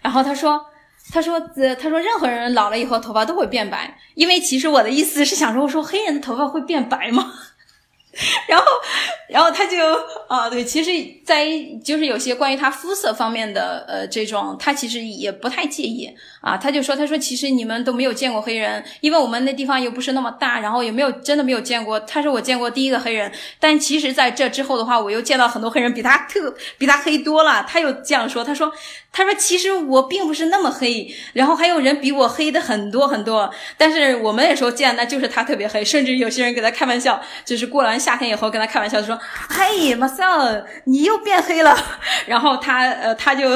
然后他说。他说：“呃，他说任何人老了以后头发都会变白，因为其实我的意思是想说，我说黑人的头发会变白吗？” (laughs) 然后，然后他就啊，对，其实，在就是有些关于他肤色方面的呃这种，他其实也不太介意啊。他就说，他说其实你们都没有见过黑人，因为我们那地方又不是那么大，然后也没有真的没有见过。他说我见过第一个黑人，但其实在这之后的话，我又见到很多黑人比他特比他黑多了。他又这样说，他说他说其实我并不是那么黑，然后还有人比我黑的很多很多。但是我们那时候见，那就是他特别黑，甚至有些人给他开玩笑，就是过夏天以后跟他开玩笑说：“嘿，马塞尔，你又变黑了。(laughs) ”然后他呃，他就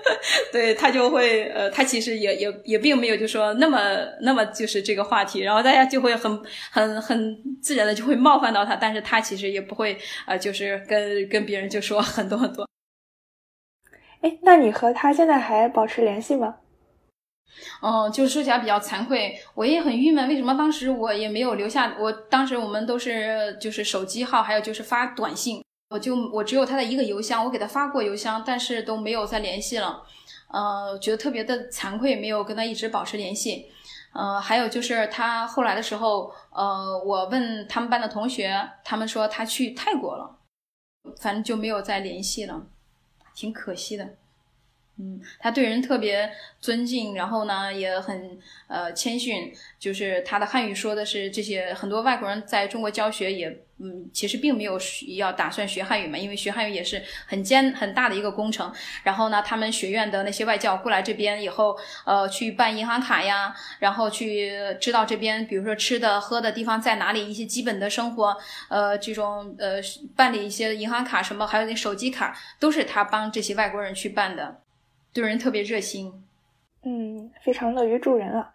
(laughs) 对他就会呃，他其实也也也并没有就说那么那么就是这个话题，然后大家就会很很很自然的就会冒犯到他，但是他其实也不会呃，就是跟跟别人就说很多很多。哎，那你和他现在还保持联系吗？嗯，就说起来比较惭愧，我也很郁闷。为什么当时我也没有留下？我当时我们都是就是手机号，还有就是发短信，我就我只有他的一个邮箱，我给他发过邮箱，但是都没有再联系了。呃，觉得特别的惭愧，没有跟他一直保持联系。呃，还有就是他后来的时候，呃，我问他们班的同学，他们说他去泰国了，反正就没有再联系了，挺可惜的。嗯，他对人特别尊敬，然后呢也很呃谦逊。就是他的汉语说的是这些，很多外国人在中国教学也嗯，其实并没有要打算学汉语嘛，因为学汉语也是很艰很大的一个工程。然后呢，他们学院的那些外教过来这边以后，呃，去办银行卡呀，然后去知道这边比如说吃的喝的地方在哪里，一些基本的生活，呃，这种呃办理一些银行卡什么，还有那手机卡，都是他帮这些外国人去办的。对人特别热心，嗯，非常乐于助人啊。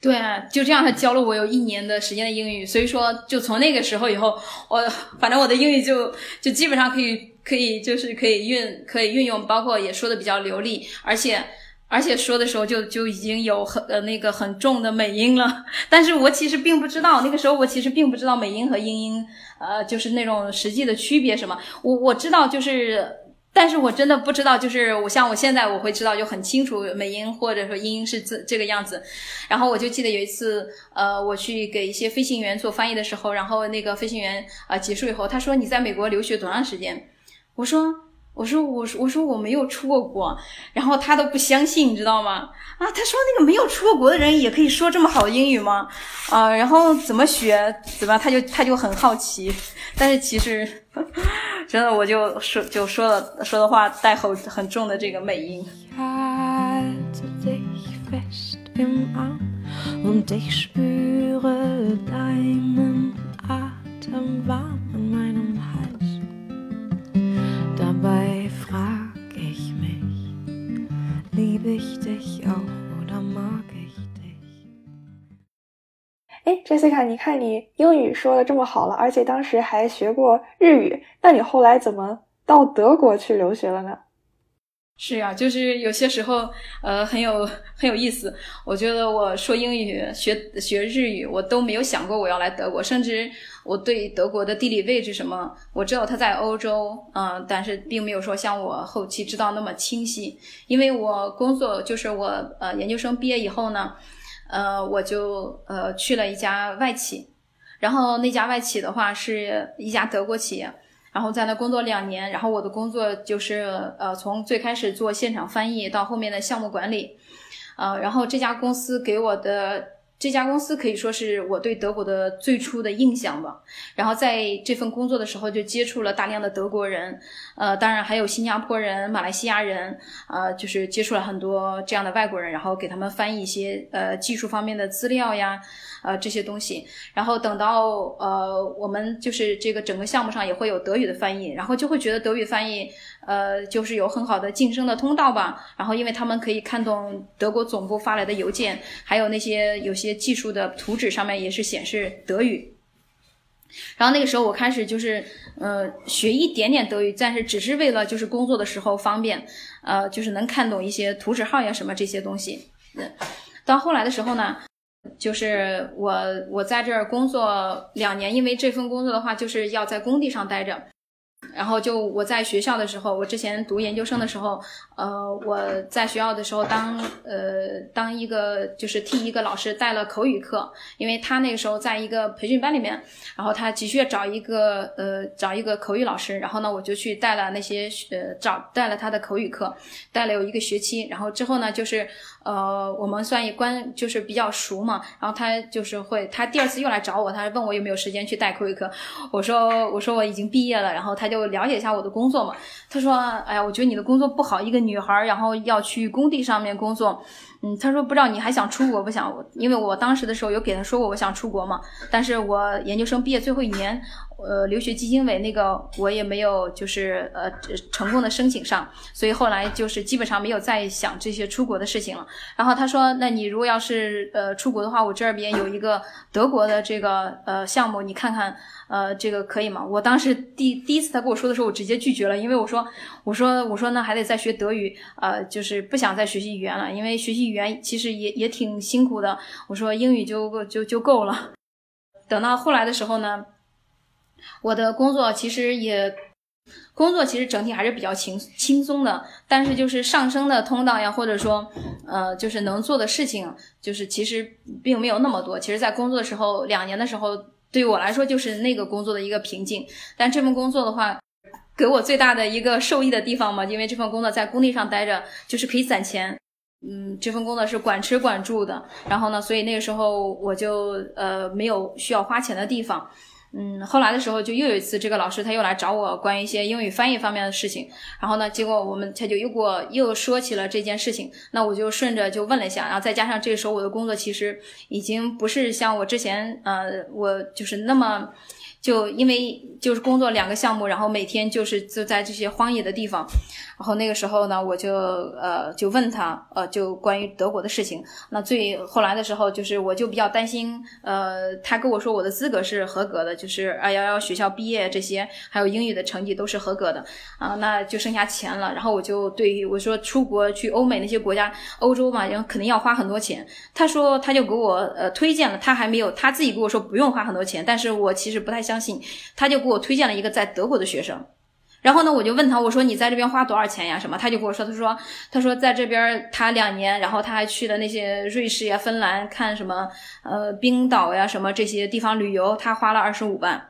对啊，就这样，他教了我有一年的时间的英语。所以说，就从那个时候以后，我反正我的英语就就基本上可以可以就是可以运可以运用，包括也说的比较流利，而且而且说的时候就就已经有很呃那个很重的美音了。(laughs) 但是我其实并不知道，那个时候我其实并不知道美音和英音呃就是那种实际的区别什么。我我知道就是。但是我真的不知道，就是我像我现在我会知道就很清楚美音或者说英音是这这个样子，然后我就记得有一次，呃，我去给一些飞行员做翻译的时候，然后那个飞行员啊结束以后，他说你在美国留学多长时间？我说我说我说我说我没有出过国，然后他都不相信，你知道吗？啊，他说那个没有出过国的人也可以说这么好的英语吗？啊，然后怎么学？怎么他就他就很好奇，但是其实。真的，我就说就说了说的话带很很重的这个美音。Liebe ich dich auch oder mag ich dich? 哎，Jessica，你看你英语说的这么好了，而且当时还学过日语，那你后来怎么到德国去留学了呢？是啊，就是有些时候，呃，很有很有意思。我觉得我说英语、学学日语，我都没有想过我要来德国，甚至我对德国的地理位置什么，我知道它在欧洲，嗯，但是并没有说像我后期知道那么清晰。因为我工作就是我呃研究生毕业以后呢，呃，我就呃去了一家外企，然后那家外企的话是一家德国企业。然后在那工作两年，然后我的工作就是呃，从最开始做现场翻译到后面的项目管理，呃，然后这家公司给我的这家公司可以说是我对德国的最初的印象吧。然后在这份工作的时候就接触了大量的德国人，呃，当然还有新加坡人、马来西亚人，呃，就是接触了很多这样的外国人，然后给他们翻译一些呃技术方面的资料呀。呃，这些东西，然后等到呃，我们就是这个整个项目上也会有德语的翻译，然后就会觉得德语翻译，呃，就是有很好的晋升的通道吧。然后因为他们可以看懂德国总部发来的邮件，还有那些有些技术的图纸上面也是显示德语。然后那个时候我开始就是呃学一点点德语，但是只是为了就是工作的时候方便，呃，就是能看懂一些图纸号呀什么这些东西。嗯，到后来的时候呢。就是我，我在这儿工作两年，因为这份工作的话，就是要在工地上待着。然后就我在学校的时候，我之前读研究生的时候，呃，我在学校的时候当呃当一个就是替一个老师带了口语课，因为他那个时候在一个培训班里面，然后他急需要找一个呃找一个口语老师，然后呢我就去带了那些呃找带了他的口语课，带了有一个学期，然后之后呢就是呃我们算一关就是比较熟嘛，然后他就是会他第二次又来找我，他问我有没有时间去带口语课，我说我说我已经毕业了，然后他就。了解一下我的工作嘛？他说：“哎呀，我觉得你的工作不好，一个女孩然后要去工地上面工作。”嗯，他说：“不知道你还想出国不想？因为我当时的时候有给他说过我想出国嘛，但是我研究生毕业最后一年。”呃，留学基金委那个我也没有，就是呃成功的申请上，所以后来就是基本上没有再想这些出国的事情了。然后他说：“那你如果要是呃出国的话，我这边有一个德国的这个呃项目，你看看呃这个可以吗？”我当时第第一次他跟我说的时候，我直接拒绝了，因为我说我说我说那还得再学德语，呃就是不想再学习语言了，因为学习语言其实也也挺辛苦的。我说英语就就就够了。等到后来的时候呢。我的工作其实也，工作其实整体还是比较轻轻松的，但是就是上升的通道呀，或者说，呃，就是能做的事情，就是其实并没有那么多。其实，在工作的时候，两年的时候，对于我来说就是那个工作的一个瓶颈。但这份工作的话，给我最大的一个受益的地方嘛，因为这份工作在工地上待着，就是可以攒钱。嗯，这份工作是管吃管住的，然后呢，所以那个时候我就呃没有需要花钱的地方。嗯，后来的时候就又有一次，这个老师他又来找我，关于一些英语翻译方面的事情。然后呢，结果我们他就又给我又说起了这件事情。那我就顺着就问了一下，然后再加上这个时候我的工作其实已经不是像我之前呃，我就是那么。就因为就是工作两个项目，然后每天就是就在这些荒野的地方，然后那个时候呢，我就呃就问他呃就关于德国的事情。那最后来的时候，就是我就比较担心，呃，他跟我说我的资格是合格的，就是二幺幺学校毕业这些，还有英语的成绩都是合格的啊，那就剩下钱了。然后我就对于我说出国去欧美那些国家，欧洲嘛，然后肯定要花很多钱。他说他就给我呃推荐了，他还没有他自己跟我说不用花很多钱，但是我其实不太相。相信，他就给我推荐了一个在德国的学生，然后呢，我就问他，我说你在这边花多少钱呀？什么？他就跟我说，他说，他说在这边他两年，然后他还去了那些瑞士呀、芬兰看什么，呃，冰岛呀什么这些地方旅游，他花了二十五万。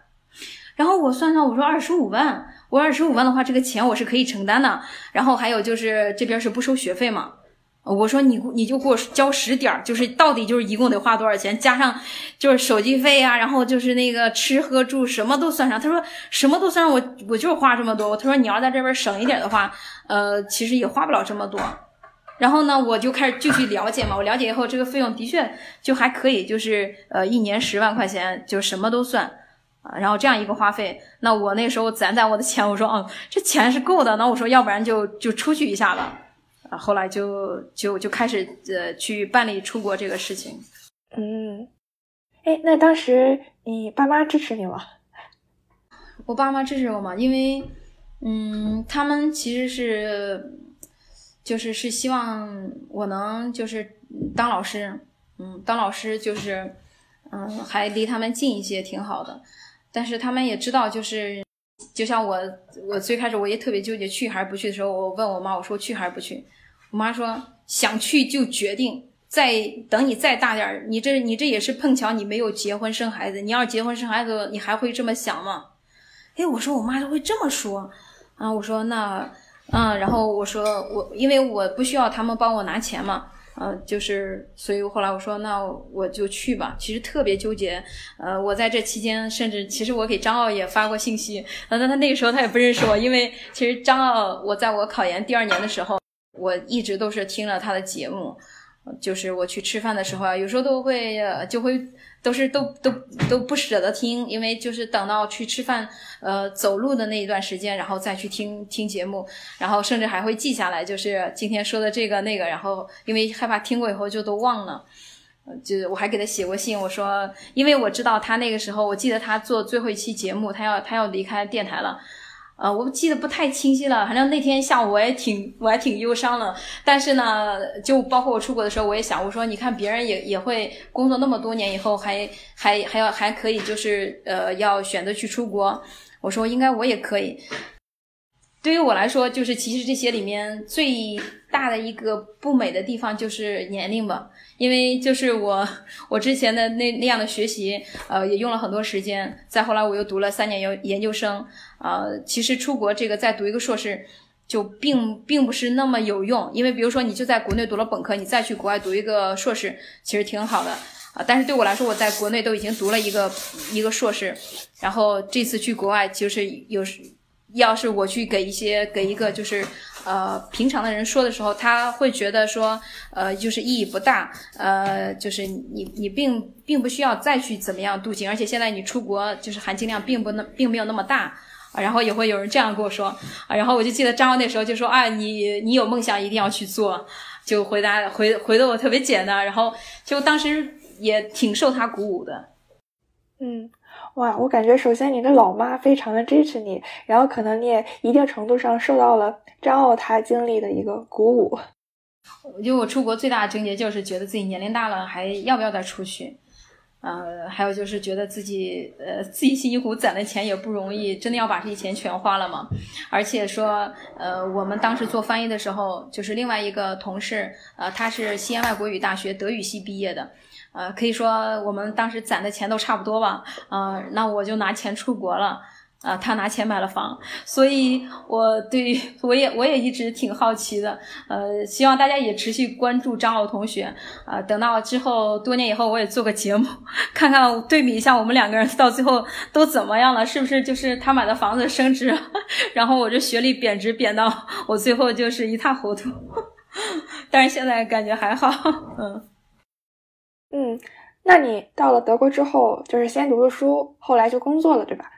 然后我算算，我说二十五万，我二十五万的话，这个钱我是可以承担的。然后还有就是这边是不收学费嘛。我说你你就给我交实点儿，就是到底就是一共得花多少钱，加上就是手机费啊，然后就是那个吃喝住什么都算上。他说什么都算上，我我就花这么多。他说你要在这边省一点的话，呃，其实也花不了这么多。然后呢，我就开始继续了解嘛。我了解以后，这个费用的确就还可以，就是呃一年十万块钱就什么都算。啊，然后这样一个花费，那我那时候攒攒我的钱，我说哦，这钱是够的，那我说要不然就就出去一下吧，啊，后来就就就开始呃去办理出国这个事情。嗯，哎，那当时你爸妈支持你吗？我爸妈支持我嘛，因为嗯，他们其实是就是是希望我能就是当老师，嗯，当老师就是嗯还离他们近一些，挺好的。但是他们也知道，就是就像我，我最开始我也特别纠结去还是不去的时候，我问我妈，我说去还是不去？我妈说想去就决定，再等你再大点儿，你这你这也是碰巧你没有结婚生孩子，你要是结婚生孩子，你还会这么想吗？哎，我说我妈就会这么说啊，我说那嗯，然后我说我因为我不需要他们帮我拿钱嘛。呃，就是，所以后来我说，那我就去吧。其实特别纠结。呃，我在这期间，甚至其实我给张傲也发过信息，呃，但他那个时候他也不认识我，因为其实张傲，我在我考研第二年的时候，我一直都是听了他的节目。就是我去吃饭的时候啊，有时候都会就会都是都都都不舍得听，因为就是等到去吃饭，呃，走路的那一段时间，然后再去听听节目，然后甚至还会记下来，就是今天说的这个那个，然后因为害怕听过以后就都忘了，就我还给他写过信，我说，因为我知道他那个时候，我记得他做最后一期节目，他要他要离开电台了。呃，我记得不太清晰了，反正那天下午我也挺，我还挺忧伤了。但是呢，就包括我出国的时候，我也想，我说你看别人也也会工作那么多年以后，还还还要还可以，就是呃要选择去出国。我说应该我也可以。对于我来说，就是其实这些里面最大的一个不美的地方就是年龄吧。因为就是我，我之前的那那样的学习，呃，也用了很多时间。再后来我又读了三年研研究生，啊，其实出国这个再读一个硕士，就并并不是那么有用。因为比如说你就在国内读了本科，你再去国外读一个硕士，其实挺好的啊。但是对我来说，我在国内都已经读了一个一个硕士，然后这次去国外就是有时。要是我去给一些给一个就是呃平常的人说的时候，他会觉得说呃就是意义不大，呃就是你你并并不需要再去怎么样镀金，而且现在你出国就是含金量并不那并没有那么大，然后也会有人这样跟我说啊，然后我就记得张浩那时候就说啊你你有梦想一定要去做，就回答回回的我特别简单，然后就当时也挺受他鼓舞的，嗯。哇，我感觉首先你的老妈非常的支持你，然后可能你也一定程度上受到了张奥他经历的一个鼓舞。因为我出国最大的症结就是觉得自己年龄大了，还要不要再出去？呃，还有就是觉得自己呃自己辛辛苦苦攒的钱也不容易，真的要把这些钱全花了吗？而且说呃我们当时做翻译的时候，就是另外一个同事，呃他是西安外国语大学德语系毕业的。呃，可以说我们当时攒的钱都差不多吧，呃，那我就拿钱出国了，啊，他拿钱买了房，所以我对我也我也一直挺好奇的，呃，希望大家也持续关注张傲同学，啊，等到之后多年以后我也做个节目，(laughs) 看看对比一下我们两个人到最后都怎么样了，是不是就是他买的房子升值，(laughs) 然后我这学历贬值贬到我最后就是一塌糊涂，(laughs) 但是现在感觉还好，嗯。嗯，那你到了德国之后，就是先读的书，后来就工作了，对吧？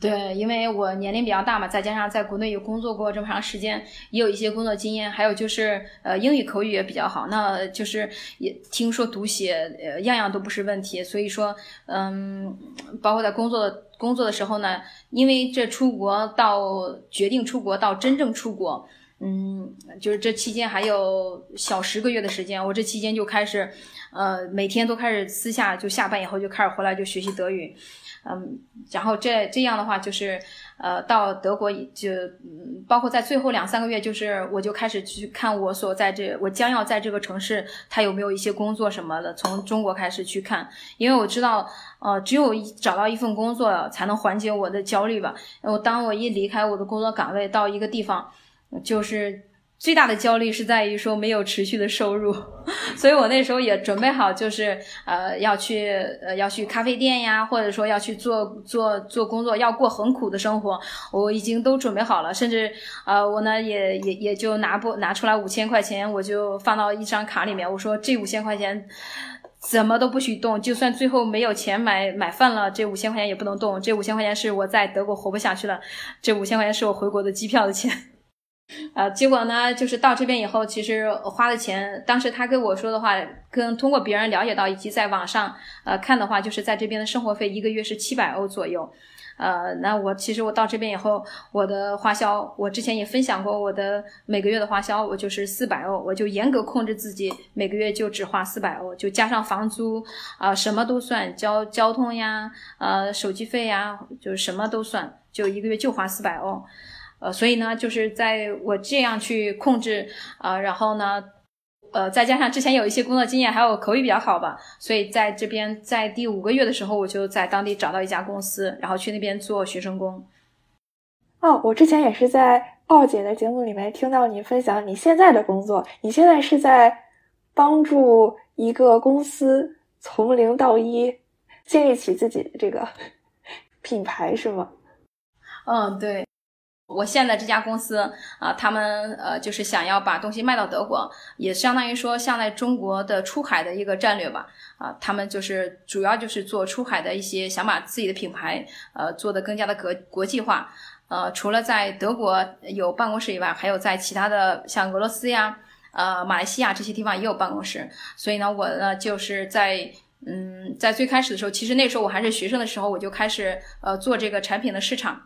对，因为我年龄比较大嘛，再加上在国内有工作过这么长时间，也有一些工作经验，还有就是呃英语口语也比较好，那就是也听说读写呃样样都不是问题，所以说嗯，包括在工作工作的时候呢，因为这出国到决定出国到真正出国，嗯，就是这期间还有小十个月的时间，我这期间就开始。呃，每天都开始私下就下班以后就开始回来就学习德语，嗯，然后这这样的话就是，呃，到德国就，包括在最后两三个月，就是我就开始去看我所在这我将要在这个城市，他有没有一些工作什么的，从中国开始去看，因为我知道，呃，只有找到一份工作才能缓解我的焦虑吧。我当我一离开我的工作岗位到一个地方，就是。最大的焦虑是在于说没有持续的收入，(laughs) 所以我那时候也准备好，就是呃要去呃要去咖啡店呀，或者说要去做做做工作，要过很苦的生活，我已经都准备好了，甚至呃我呢也也也就拿不拿出来五千块钱，我就放到一张卡里面，我说这五千块钱怎么都不许动，就算最后没有钱买买饭了，这五千块钱也不能动。这五千块钱是我在德国活不下去了，这五千块钱是我回国的机票的钱。啊，结果呢，就是到这边以后，其实花的钱，当时他跟我说的话，跟通过别人了解到，以及在网上呃看的话，就是在这边的生活费一个月是七百欧左右。呃，那我其实我到这边以后，我的花销，我之前也分享过，我的每个月的花销，我就是四百欧，我就严格控制自己，每个月就只花四百欧，就加上房租啊，什么都算，交交通呀，呃，手机费呀，就什么都算，就一个月就花四百欧。呃，所以呢，就是在我这样去控制啊，然后呢，呃，再加上之前有一些工作经验，还有口语比较好吧，所以在这边在第五个月的时候，我就在当地找到一家公司，然后去那边做学生工。哦，我之前也是在奥姐的节目里面听到你分享你现在的工作，你现在是在帮助一个公司从零到一建立起自己的这个 (laughs) 品牌，是吗？嗯，对。我现在这家公司啊，他们呃就是想要把东西卖到德国，也相当于说像在中国的出海的一个战略吧。啊，他们就是主要就是做出海的一些，想把自己的品牌呃做得更加的国国际化。呃，除了在德国有办公室以外，还有在其他的像俄罗斯呀、呃马来西亚这些地方也有办公室。所以呢，我呢就是在嗯在最开始的时候，其实那时候我还是学生的时候，我就开始呃做这个产品的市场。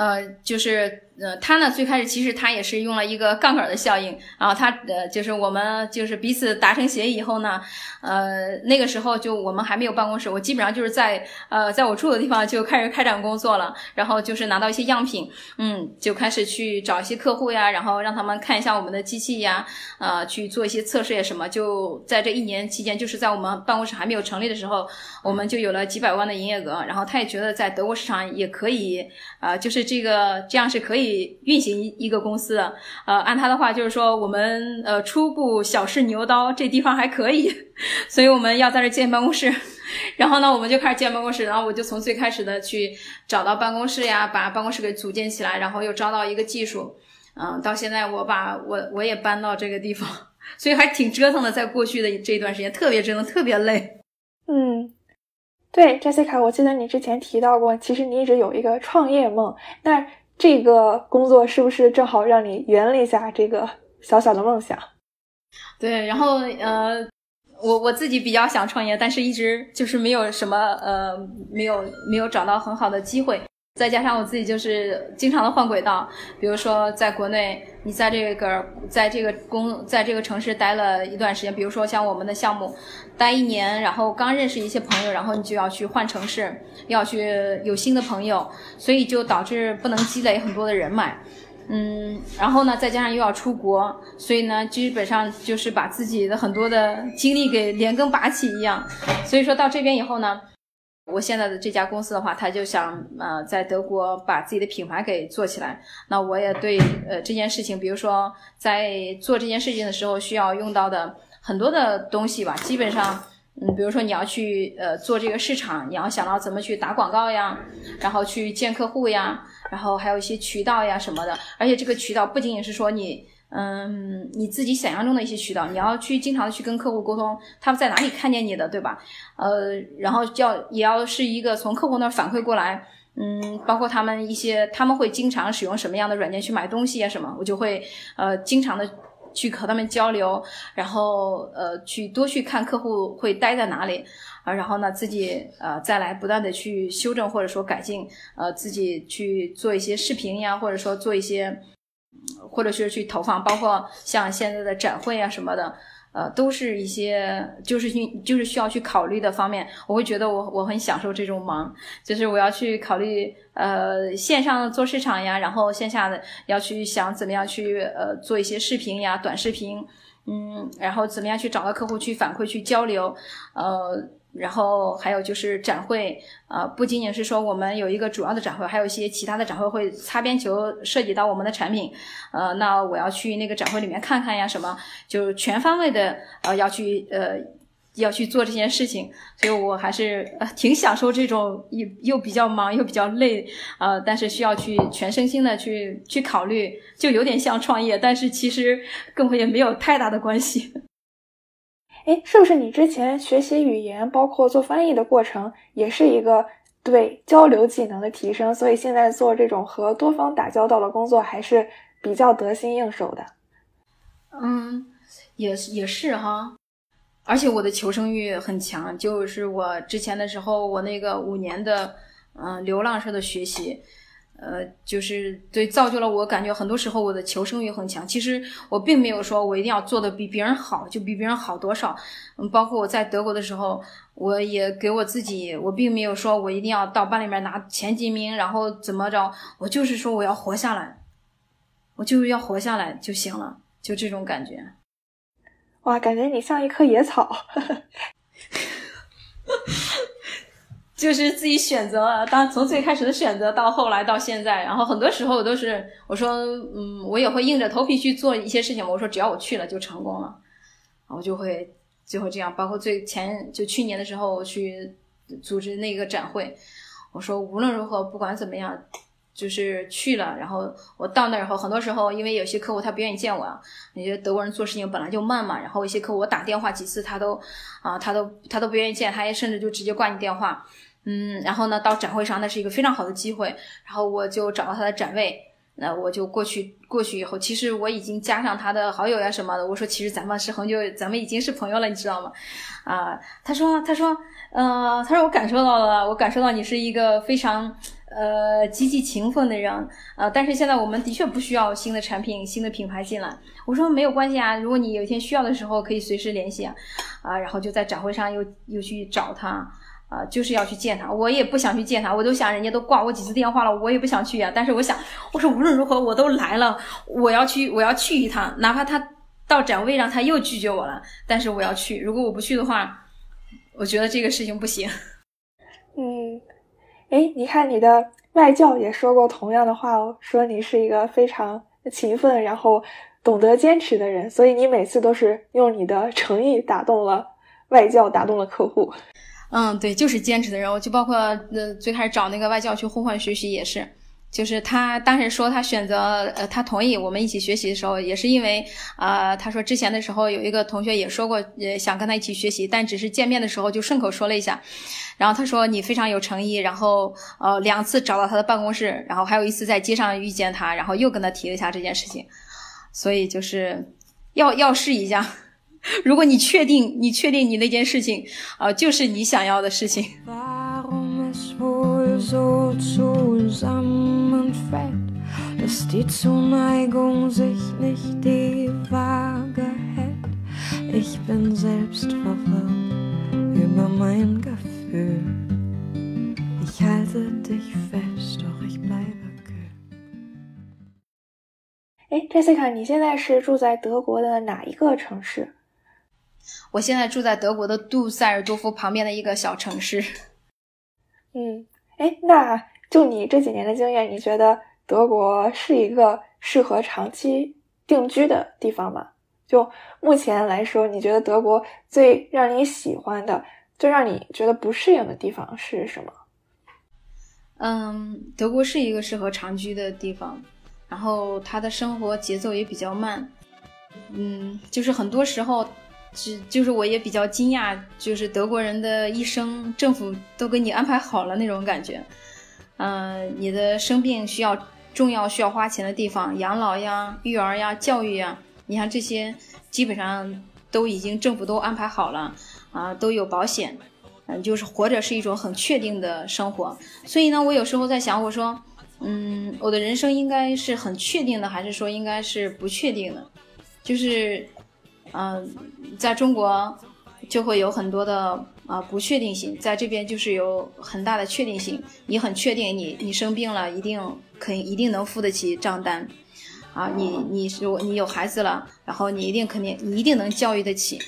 呃，就是呃，他呢最开始其实他也是用了一个杠杆的效应，然后他呃就是我们就是彼此达成协议以后呢，呃那个时候就我们还没有办公室，我基本上就是在呃在我住的地方就开始开展工作了，然后就是拿到一些样品，嗯，就开始去找一些客户呀，然后让他们看一下我们的机器呀，呃去做一些测试呀什么，就在这一年期间，就是在我们办公室还没有成立的时候，我们就有了几百万的营业额，然后他也觉得在德国市场也可以，啊就是。这个这样是可以运行一个公司，呃，按他的话就是说，我们呃初步小试牛刀，这地方还可以，(laughs) 所以我们要在这建办公室。(laughs) 然后呢，我们就开始建办公室，然后我就从最开始的去找到办公室呀，把办公室给组建起来，然后又招到一个技术，嗯，到现在我把我我也搬到这个地方，(laughs) 所以还挺折腾的，在过去的这一段时间特别折腾，特别累，嗯。对，Jessica，我记得你之前提到过，其实你一直有一个创业梦。那这个工作是不是正好让你圆了一下这个小小的梦想？对，然后呃，我我自己比较想创业，但是一直就是没有什么呃，没有没有找到很好的机会。再加上我自己就是经常的换轨道，比如说在国内，你在这个在这个工在这个城市待了一段时间，比如说像我们的项目，待一年，然后刚认识一些朋友，然后你就要去换城市，要去有新的朋友，所以就导致不能积累很多的人脉，嗯，然后呢，再加上又要出国，所以呢，基本上就是把自己的很多的精力给连根拔起一样，所以说到这边以后呢。我现在的这家公司的话，他就想呃在德国把自己的品牌给做起来。那我也对呃这件事情，比如说在做这件事情的时候需要用到的很多的东西吧，基本上嗯，比如说你要去呃做这个市场，你要想到怎么去打广告呀，然后去见客户呀，然后还有一些渠道呀什么的。而且这个渠道不仅仅是说你。嗯，你自己想象中的一些渠道，你要去经常的去跟客户沟通，他们在哪里看见你的，对吧？呃，然后要也要是一个从客户那儿反馈过来，嗯，包括他们一些他们会经常使用什么样的软件去买东西啊什么，我就会呃经常的去和他们交流，然后呃去多去看客户会待在哪里啊，然后呢自己呃再来不断的去修正或者说改进，呃自己去做一些视频呀，或者说做一些。或者是去投放，包括像现在的展会啊什么的，呃，都是一些就是去就是需要去考虑的方面。我会觉得我我很享受这种忙，就是我要去考虑呃线上做市场呀，然后线下的要去想怎么样去呃做一些视频呀、短视频，嗯，然后怎么样去找到客户去反馈去交流，呃。然后还有就是展会，呃，不仅仅是说我们有一个主要的展会，还有一些其他的展会会擦边球，涉及到我们的产品，呃，那我要去那个展会里面看看呀，什么，就全方位的呃要去呃要去做这件事情，所以我还是呃挺享受这种又又比较忙又比较累，呃，但是需要去全身心的去去考虑，就有点像创业，但是其实跟我也没有太大的关系。哎，是不是你之前学习语言，包括做翻译的过程，也是一个对交流技能的提升？所以现在做这种和多方打交道的工作，还是比较得心应手的。嗯，也也是哈。而且我的求生欲很强，就是我之前的时候，我那个五年的嗯流浪式的学习。呃，就是对，造就了我感觉很多时候我的求生欲很强。其实我并没有说我一定要做的比别人好，就比别人好多少。嗯，包括我在德国的时候，我也给我自己，我并没有说我一定要到班里面拿前几名，然后怎么着，我就是说我要活下来，我就是要活下来就行了，就这种感觉。哇，感觉你像一棵野草。(laughs) 就是自己选择，当从最开始的选择到后来到现在，然后很多时候都是我说，嗯，我也会硬着头皮去做一些事情。我说只要我去了就成功了，我就会就会这样。包括最前就去年的时候我去组织那个展会，我说无论如何不管怎么样，就是去了。然后我到那以后，很多时候因为有些客户他不愿意见我，那些德国人做事情本来就慢嘛。然后一些客户我打电话几次他都啊他都他都不愿意见，他也甚至就直接挂你电话。嗯，然后呢，到展会上那是一个非常好的机会，然后我就找到他的展位，那我就过去。过去以后，其实我已经加上他的好友呀什么的。我说，其实咱们是很久，咱们已经是朋友了，你知道吗？啊，他说，他说，呃，他说我感受到了，我感受到你是一个非常呃积极勤奋的人，呃，但是现在我们的确不需要新的产品、新的品牌进来。我说没有关系啊，如果你有一天需要的时候，可以随时联系啊。啊，然后就在展会上又又去找他。啊，就是要去见他，我也不想去见他，我都想人家都挂我几次电话了，我也不想去呀。但是我想，我说无论如何我都来了，我要去，我要去一趟，哪怕他到展位上他又拒绝我了，但是我要去。如果我不去的话，我觉得这个事情不行。(laughs) 嗯，哎，你看你的外教也说过同样的话哦，说你是一个非常勤奋，然后懂得坚持的人，所以你每次都是用你的诚意打动了外教，打动了客户。嗯，对，就是坚持的人，我就包括呃最开始找那个外教去互换学习也是，就是他当时说他选择呃他同意我们一起学习的时候，也是因为啊他说之前的时候有一个同学也说过呃想跟他一起学习，但只是见面的时候就顺口说了一下，然后他说你非常有诚意，然后呃两次找到他的办公室，然后还有一次在街上遇见他，然后又跟他提了一下这件事情，所以就是要要试一下。(laughs) 如果你确定，你确定你那件事情啊，就是你想要的事情。哎，Jessica，你现在是住在德国的哪一个城市？我现在住在德国的杜塞尔多夫旁边的一个小城市。(laughs) 嗯，哎，那就你这几年的经验，你觉得德国是一个适合长期定居的地方吗？就目前来说，你觉得德国最让你喜欢的、最让你觉得不适应的地方是什么？嗯，德国是一个适合长居的地方，然后它的生活节奏也比较慢。嗯，就是很多时候。是，就是我也比较惊讶，就是德国人的一生，政府都给你安排好了那种感觉。嗯，你的生病需要重要需要花钱的地方，养老呀、育儿呀、教育呀，你看这些基本上都已经政府都安排好了啊，都有保险。嗯，就是活着是一种很确定的生活。所以呢，我有时候在想，我说，嗯，我的人生应该是很确定的，还是说应该是不确定的？就是。嗯，在中国就会有很多的啊不确定性，在这边就是有很大的确定性。你很确定，你你生病了，一定肯一定能付得起账单，啊，你你是你有孩子了，然后你一定肯定你一定能教育得起，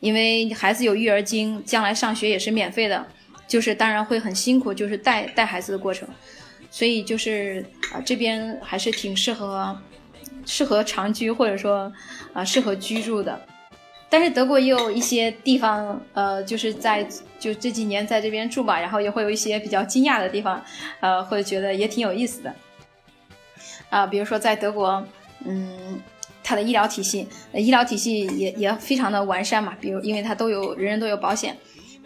因为孩子有育儿经，将来上学也是免费的，就是当然会很辛苦，就是带带孩子的过程，所以就是啊这边还是挺适合。适合长居或者说啊适合居住的，但是德国也有一些地方，呃，就是在就这几年在这边住吧，然后也会有一些比较惊讶的地方，呃，或者觉得也挺有意思的，啊，比如说在德国，嗯，它的医疗体系，医疗体系也也非常的完善嘛，比如因为它都有人人都有保险。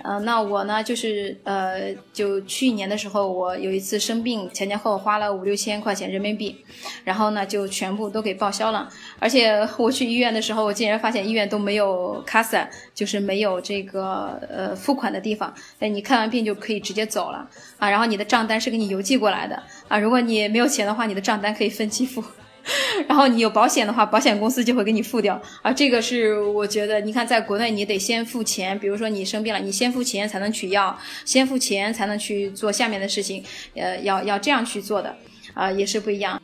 呃，那我呢，就是呃，就去年的时候，我有一次生病，前前后后花了五六千块钱人民币，然后呢，就全部都给报销了。而且 (laughs) 我去医院的时候，我竟然发现医院都没有卡萨，就是没有这个呃付款的地方。哎，你看完病就可以直接走了啊，然后你的账单是给你邮寄过来的啊。如果你没有钱的话，你的账单可以分期付。然后你有保险的话，保险公司就会给你付掉啊。这个是我觉得，你看在国内你得先付钱，比如说你生病了，你先付钱才能取药，先付钱才能去做下面的事情，呃，要要这样去做的啊，也是不一样。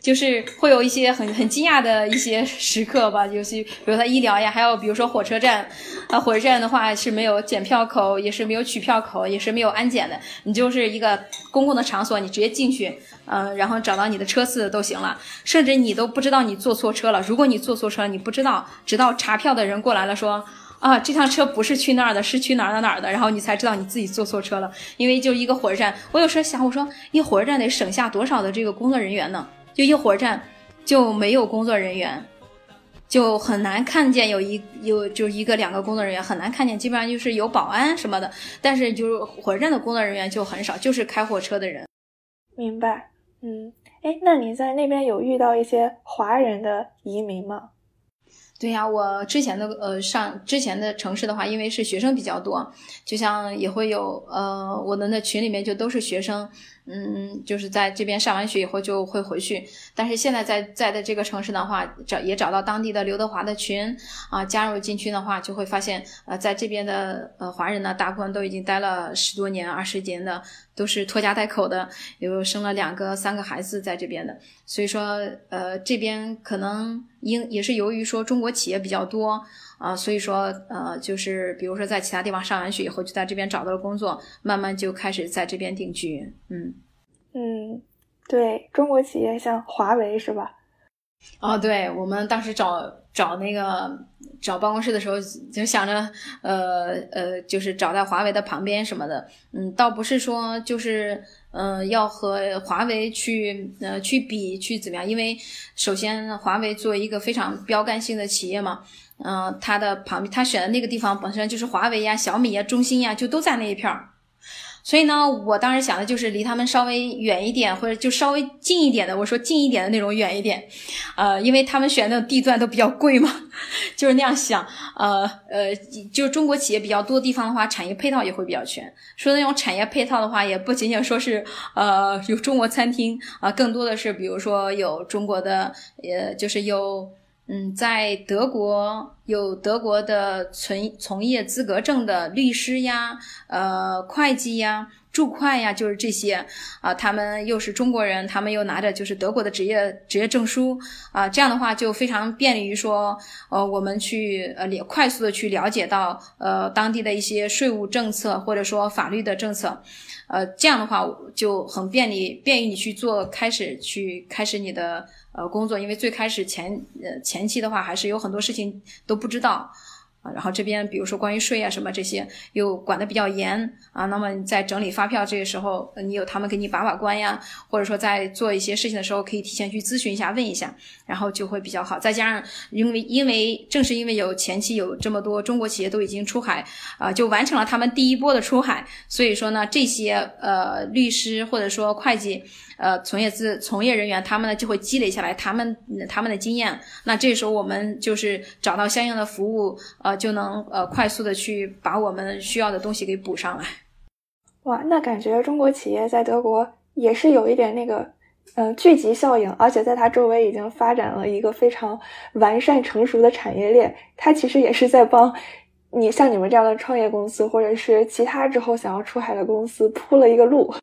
就是会有一些很很惊讶的一些时刻吧，尤其比如说医疗呀，还有比如说火车站，啊，火车站的话是没有检票口，也是没有取票口，也是没有安检的，你就是一个公共的场所，你直接进去，嗯，然后找到你的车次都行了，甚至你都不知道你坐错车了。如果你坐错车，你不知道，直到查票的人过来了说，啊，这趟车不是去那儿的，是去哪儿哪哪儿的，然后你才知道你自己坐错车了。因为就一个火车站，我有时候想，我说一火车站得省下多少的这个工作人员呢？就一火车站就没有工作人员，就很难看见有一有就一个两个工作人员很难看见，基本上就是有保安什么的，但是就是火车站的工作人员就很少，就是开火车的人。明白，嗯，哎，那你在那边有遇到一些华人的移民吗？对呀，我之前的呃上之前的城市的话，因为是学生比较多，就像也会有呃我们的群里面就都是学生。嗯，就是在这边上完学以后就会回去，但是现在在在的这个城市的话，找也找到当地的刘德华的群啊，加入进去的话，就会发现呃，在这边的呃华人呢，大部分都已经待了十多年、二十年的，都是拖家带口的，有生了两个、三个孩子在这边的，所以说呃，这边可能因也是由于说中国企业比较多啊，所以说呃，就是比如说在其他地方上完学以后，就在这边找到了工作，慢慢就开始在这边定居，嗯。嗯，对中国企业像华为是吧？哦，对我们当时找找那个找办公室的时候，就想着，呃呃，就是找在华为的旁边什么的。嗯，倒不是说就是嗯要和华为去呃去比去怎么样，因为首先华为作为一个非常标杆性的企业嘛，嗯，它的旁边他选的那个地方本身就是华为呀、小米呀、中兴呀，就都在那一片儿。所以呢，我当时想的就是离他们稍微远一点，或者就稍微近一点的。我说近一点的那种远一点，呃，因为他们选那种地段都比较贵嘛，(laughs) 就是那样想。呃呃，就中国企业比较多的地方的话，产业配套也会比较全。说那种产业配套的话，也不仅仅说是呃有中国餐厅啊，更多的是比如说有中国的，呃，就是有。嗯，在德国有德国的从从业资格证的律师呀，呃，会计呀，注会呀，就是这些啊。他们又是中国人，他们又拿着就是德国的职业职业证书啊。这样的话就非常便利于说，呃，我们去呃了快速的去了解到呃当地的一些税务政策或者说法律的政策，呃，这样的话就很便利，便于你去做开始去开始你的。呃，工作，因为最开始前呃前期的话，还是有很多事情都不知道啊。然后这边比如说关于税啊什么这些，又管的比较严啊。那么在整理发票这个时候，你有他们给你把把关呀，或者说在做一些事情的时候，可以提前去咨询一下，问一下，然后就会比较好。再加上因为因为正是因为有前期有这么多中国企业都已经出海啊，就完成了他们第一波的出海，所以说呢，这些呃律师或者说会计。呃，从业资从业人员，他们呢就会积累下来他们他们的经验。那这时候我们就是找到相应的服务，呃，就能呃快速的去把我们需要的东西给补上来。哇，那感觉中国企业在德国也是有一点那个呃聚集效应，而且在它周围已经发展了一个非常完善成熟的产业链。它其实也是在帮你像你们这样的创业公司，或者是其他之后想要出海的公司铺了一个路。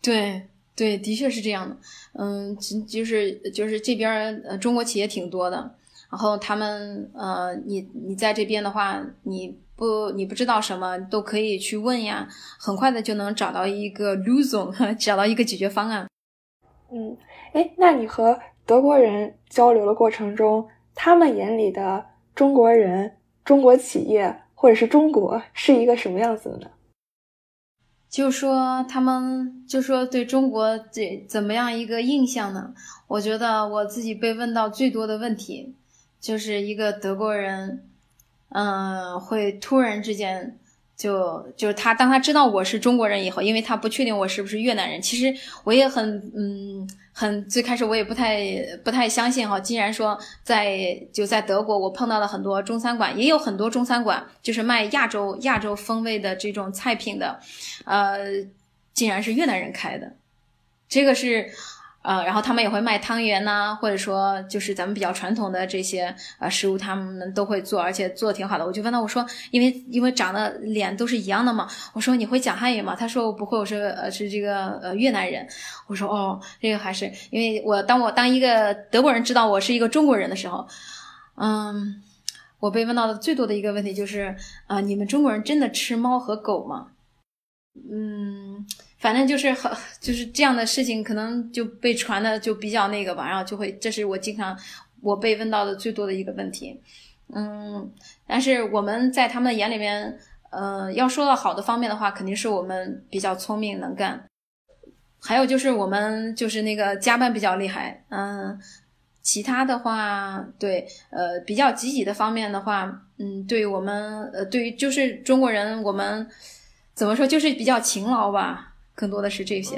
对。对，的确是这样的，嗯，就是就是这边呃中国企业挺多的，然后他们呃你你在这边的话，你不你不知道什么都可以去问呀，很快的就能找到一个 solution，(laughs) 找到一个解决方案。嗯，哎，那你和德国人交流的过程中，他们眼里的中国人、中国企业或者是中国是一个什么样子的呢？就说他们就说对中国这怎么样一个印象呢？我觉得我自己被问到最多的问题，就是一个德国人，嗯，会突然之间就就是他当他知道我是中国人以后，因为他不确定我是不是越南人，其实我也很嗯。很最开始我也不太不太相信哈，竟然说在就在德国，我碰到了很多中餐馆，也有很多中餐馆就是卖亚洲亚洲风味的这种菜品的，呃，竟然是越南人开的，这个是。呃，然后他们也会卖汤圆呐，或者说就是咱们比较传统的这些呃食物，他们都会做，而且做的挺好的。我就问他，我说，因为因为长得脸都是一样的嘛，我说你会讲汉语吗？他说我不会，我说呃是这个呃越南人。我说哦，这个还是因为我当我当一个德国人知道我是一个中国人的时候，嗯，我被问到的最多的一个问题就是啊，你们中国人真的吃猫和狗吗？嗯。反正就是很就是这样的事情，可能就被传的就比较那个吧，然后就会，这是我经常我被问到的最多的一个问题，嗯，但是我们在他们的眼里面，呃，要说到好的方面的话，肯定是我们比较聪明能干，还有就是我们就是那个加班比较厉害，嗯，其他的话，对，呃，比较积极的方面的话，嗯，对于我们，呃，对于就是中国人，我们怎么说，就是比较勤劳吧。更多的是这些。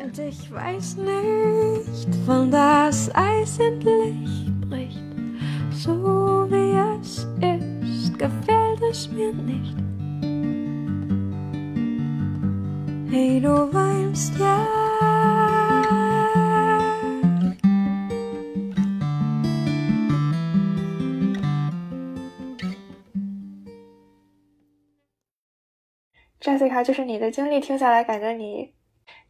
Jessica，就是你的经历听下来，感觉你。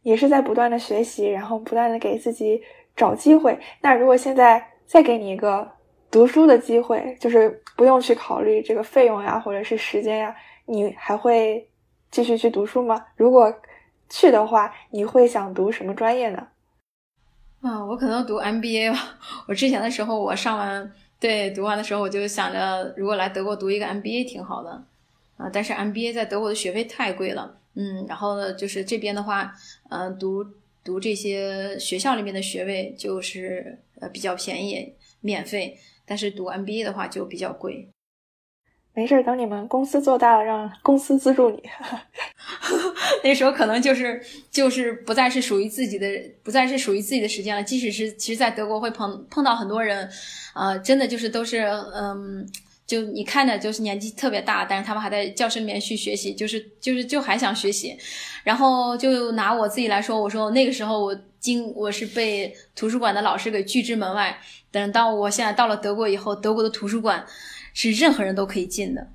也是在不断的学习，然后不断的给自己找机会。那如果现在再给你一个读书的机会，就是不用去考虑这个费用呀，或者是时间呀，你还会继续去读书吗？如果去的话，你会想读什么专业呢？啊，我可能读 MBA 吧。(laughs) 我之前的时候，我上完对读完的时候，我就想着，如果来德国读一个 MBA 挺好的啊。但是 MBA 在德国的学费太贵了。嗯，然后呢，就是这边的话，嗯，读读这些学校里面的学位就是呃比较便宜，免费。但是读 MBA 的话就比较贵。没事，等你们公司做大了，让公司资助你。(laughs) 那时候可能就是就是不再是属于自己的，不再是属于自己的时间了。即使是其实，在德国会碰碰到很多人，啊，真的就是都是嗯。就你看着就是年纪特别大，但是他们还在教室里面去学习，就是就是就还想学习。然后就拿我自己来说，我说那个时候我经我是被图书馆的老师给拒之门外。等到我现在到了德国以后，德国的图书馆是任何人都可以进的，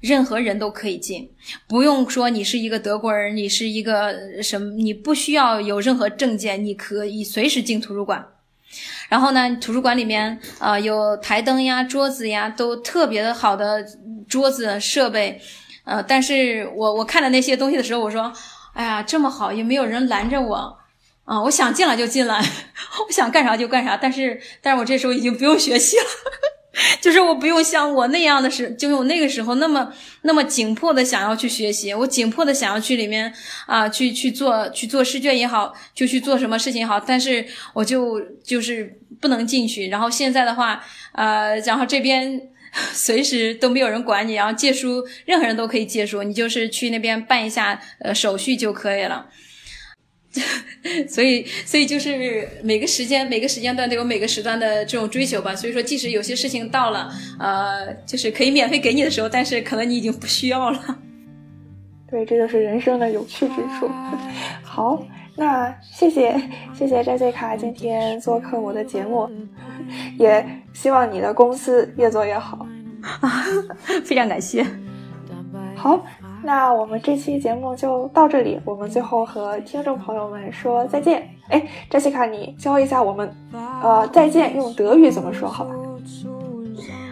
任何人都可以进，不用说你是一个德国人，你是一个什么，你不需要有任何证件，你可以随时进图书馆。然后呢，图书馆里面啊有台灯呀、桌子呀，都特别的好的桌子设备，呃，但是我我看的那些东西的时候，我说，哎呀，这么好，也没有人拦着我，啊，我想进来就进来，(laughs) 我想干啥就干啥，但是，但是我这时候已经不用学习了。(laughs) 就是我不用像我那样的时，就是我那个时候那么那么紧迫的想要去学习，我紧迫的想要去里面啊去去做去做试卷也好，就去做什么事情也好，但是我就就是不能进去。然后现在的话，呃，然后这边 (laughs) 随时都没有人管你，然后借书任何人都可以借书，你就是去那边办一下呃手续就可以了。(laughs) 所以，所以就是每个时间、每个时间段都有每个时段的这种追求吧。所以说，即使有些事情到了，呃，就是可以免费给你的时候，但是可能你已经不需要了。(laughs) 对，这就是人生的有趣之处。(laughs) 好，那谢谢谢谢摘翠卡今天做客我的节目，也希望你的公司越做越好。非常感谢。好。那我们这期节目就到这里，我们最后和听众朋友们说再见。哎，扎西卡，你教一下我们，呃，再见用德语怎么说？好吧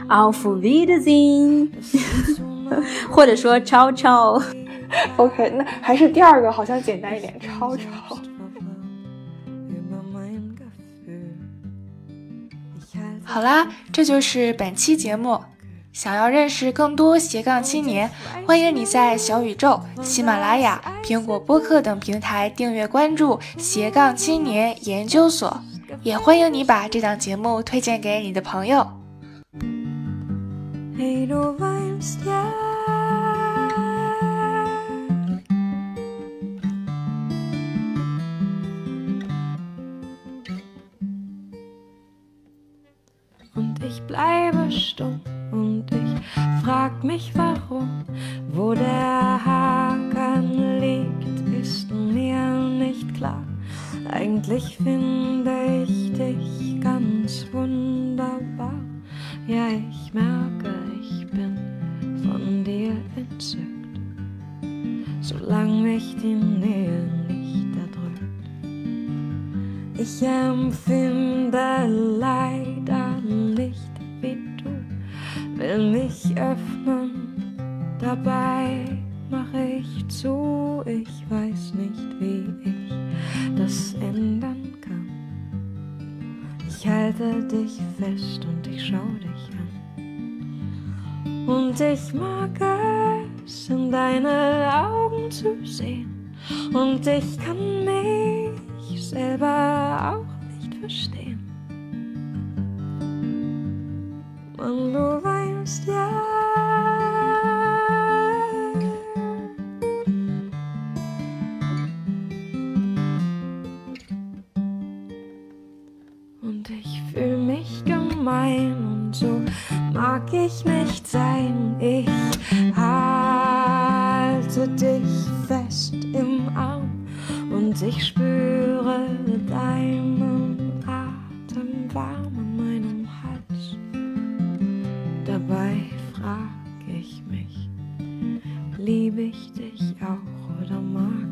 ？Auf Wiedersehen，或者说 Ciao Ciao。(laughs) OK，那还是第二个好像简单一点，Ciao Ciao。好啦，这就是本期节目。想要认识更多斜杠青年，欢迎你在小宇宙、喜马拉雅、苹果播客等平台订阅关注斜杠青年研究所，也欢迎你把这档节目推荐给你的朋友。Bleibe stumm und ich frag mich warum, wo der Haken liegt, ist mir nicht klar. Eigentlich finde ich dich ganz wunderbar. Ja, ich merke, ich bin von dir entzückt, solange mich die Nähe nicht erdrückt. Ich empfinde leider will mich öffnen, dabei mache ich zu, ich weiß nicht, wie ich das ändern kann. Ich halte dich fest und ich schau dich an. Und ich mag es, in deine Augen zu sehen. Und ich kann mich selber auch nicht verstehen. Und du weinst ja. Und ich fühle mich gemein und so mag ich nicht sein. Ich halte dich fest im Arm und ich spüre deinen Atem warm liebe ich dich auch oder mag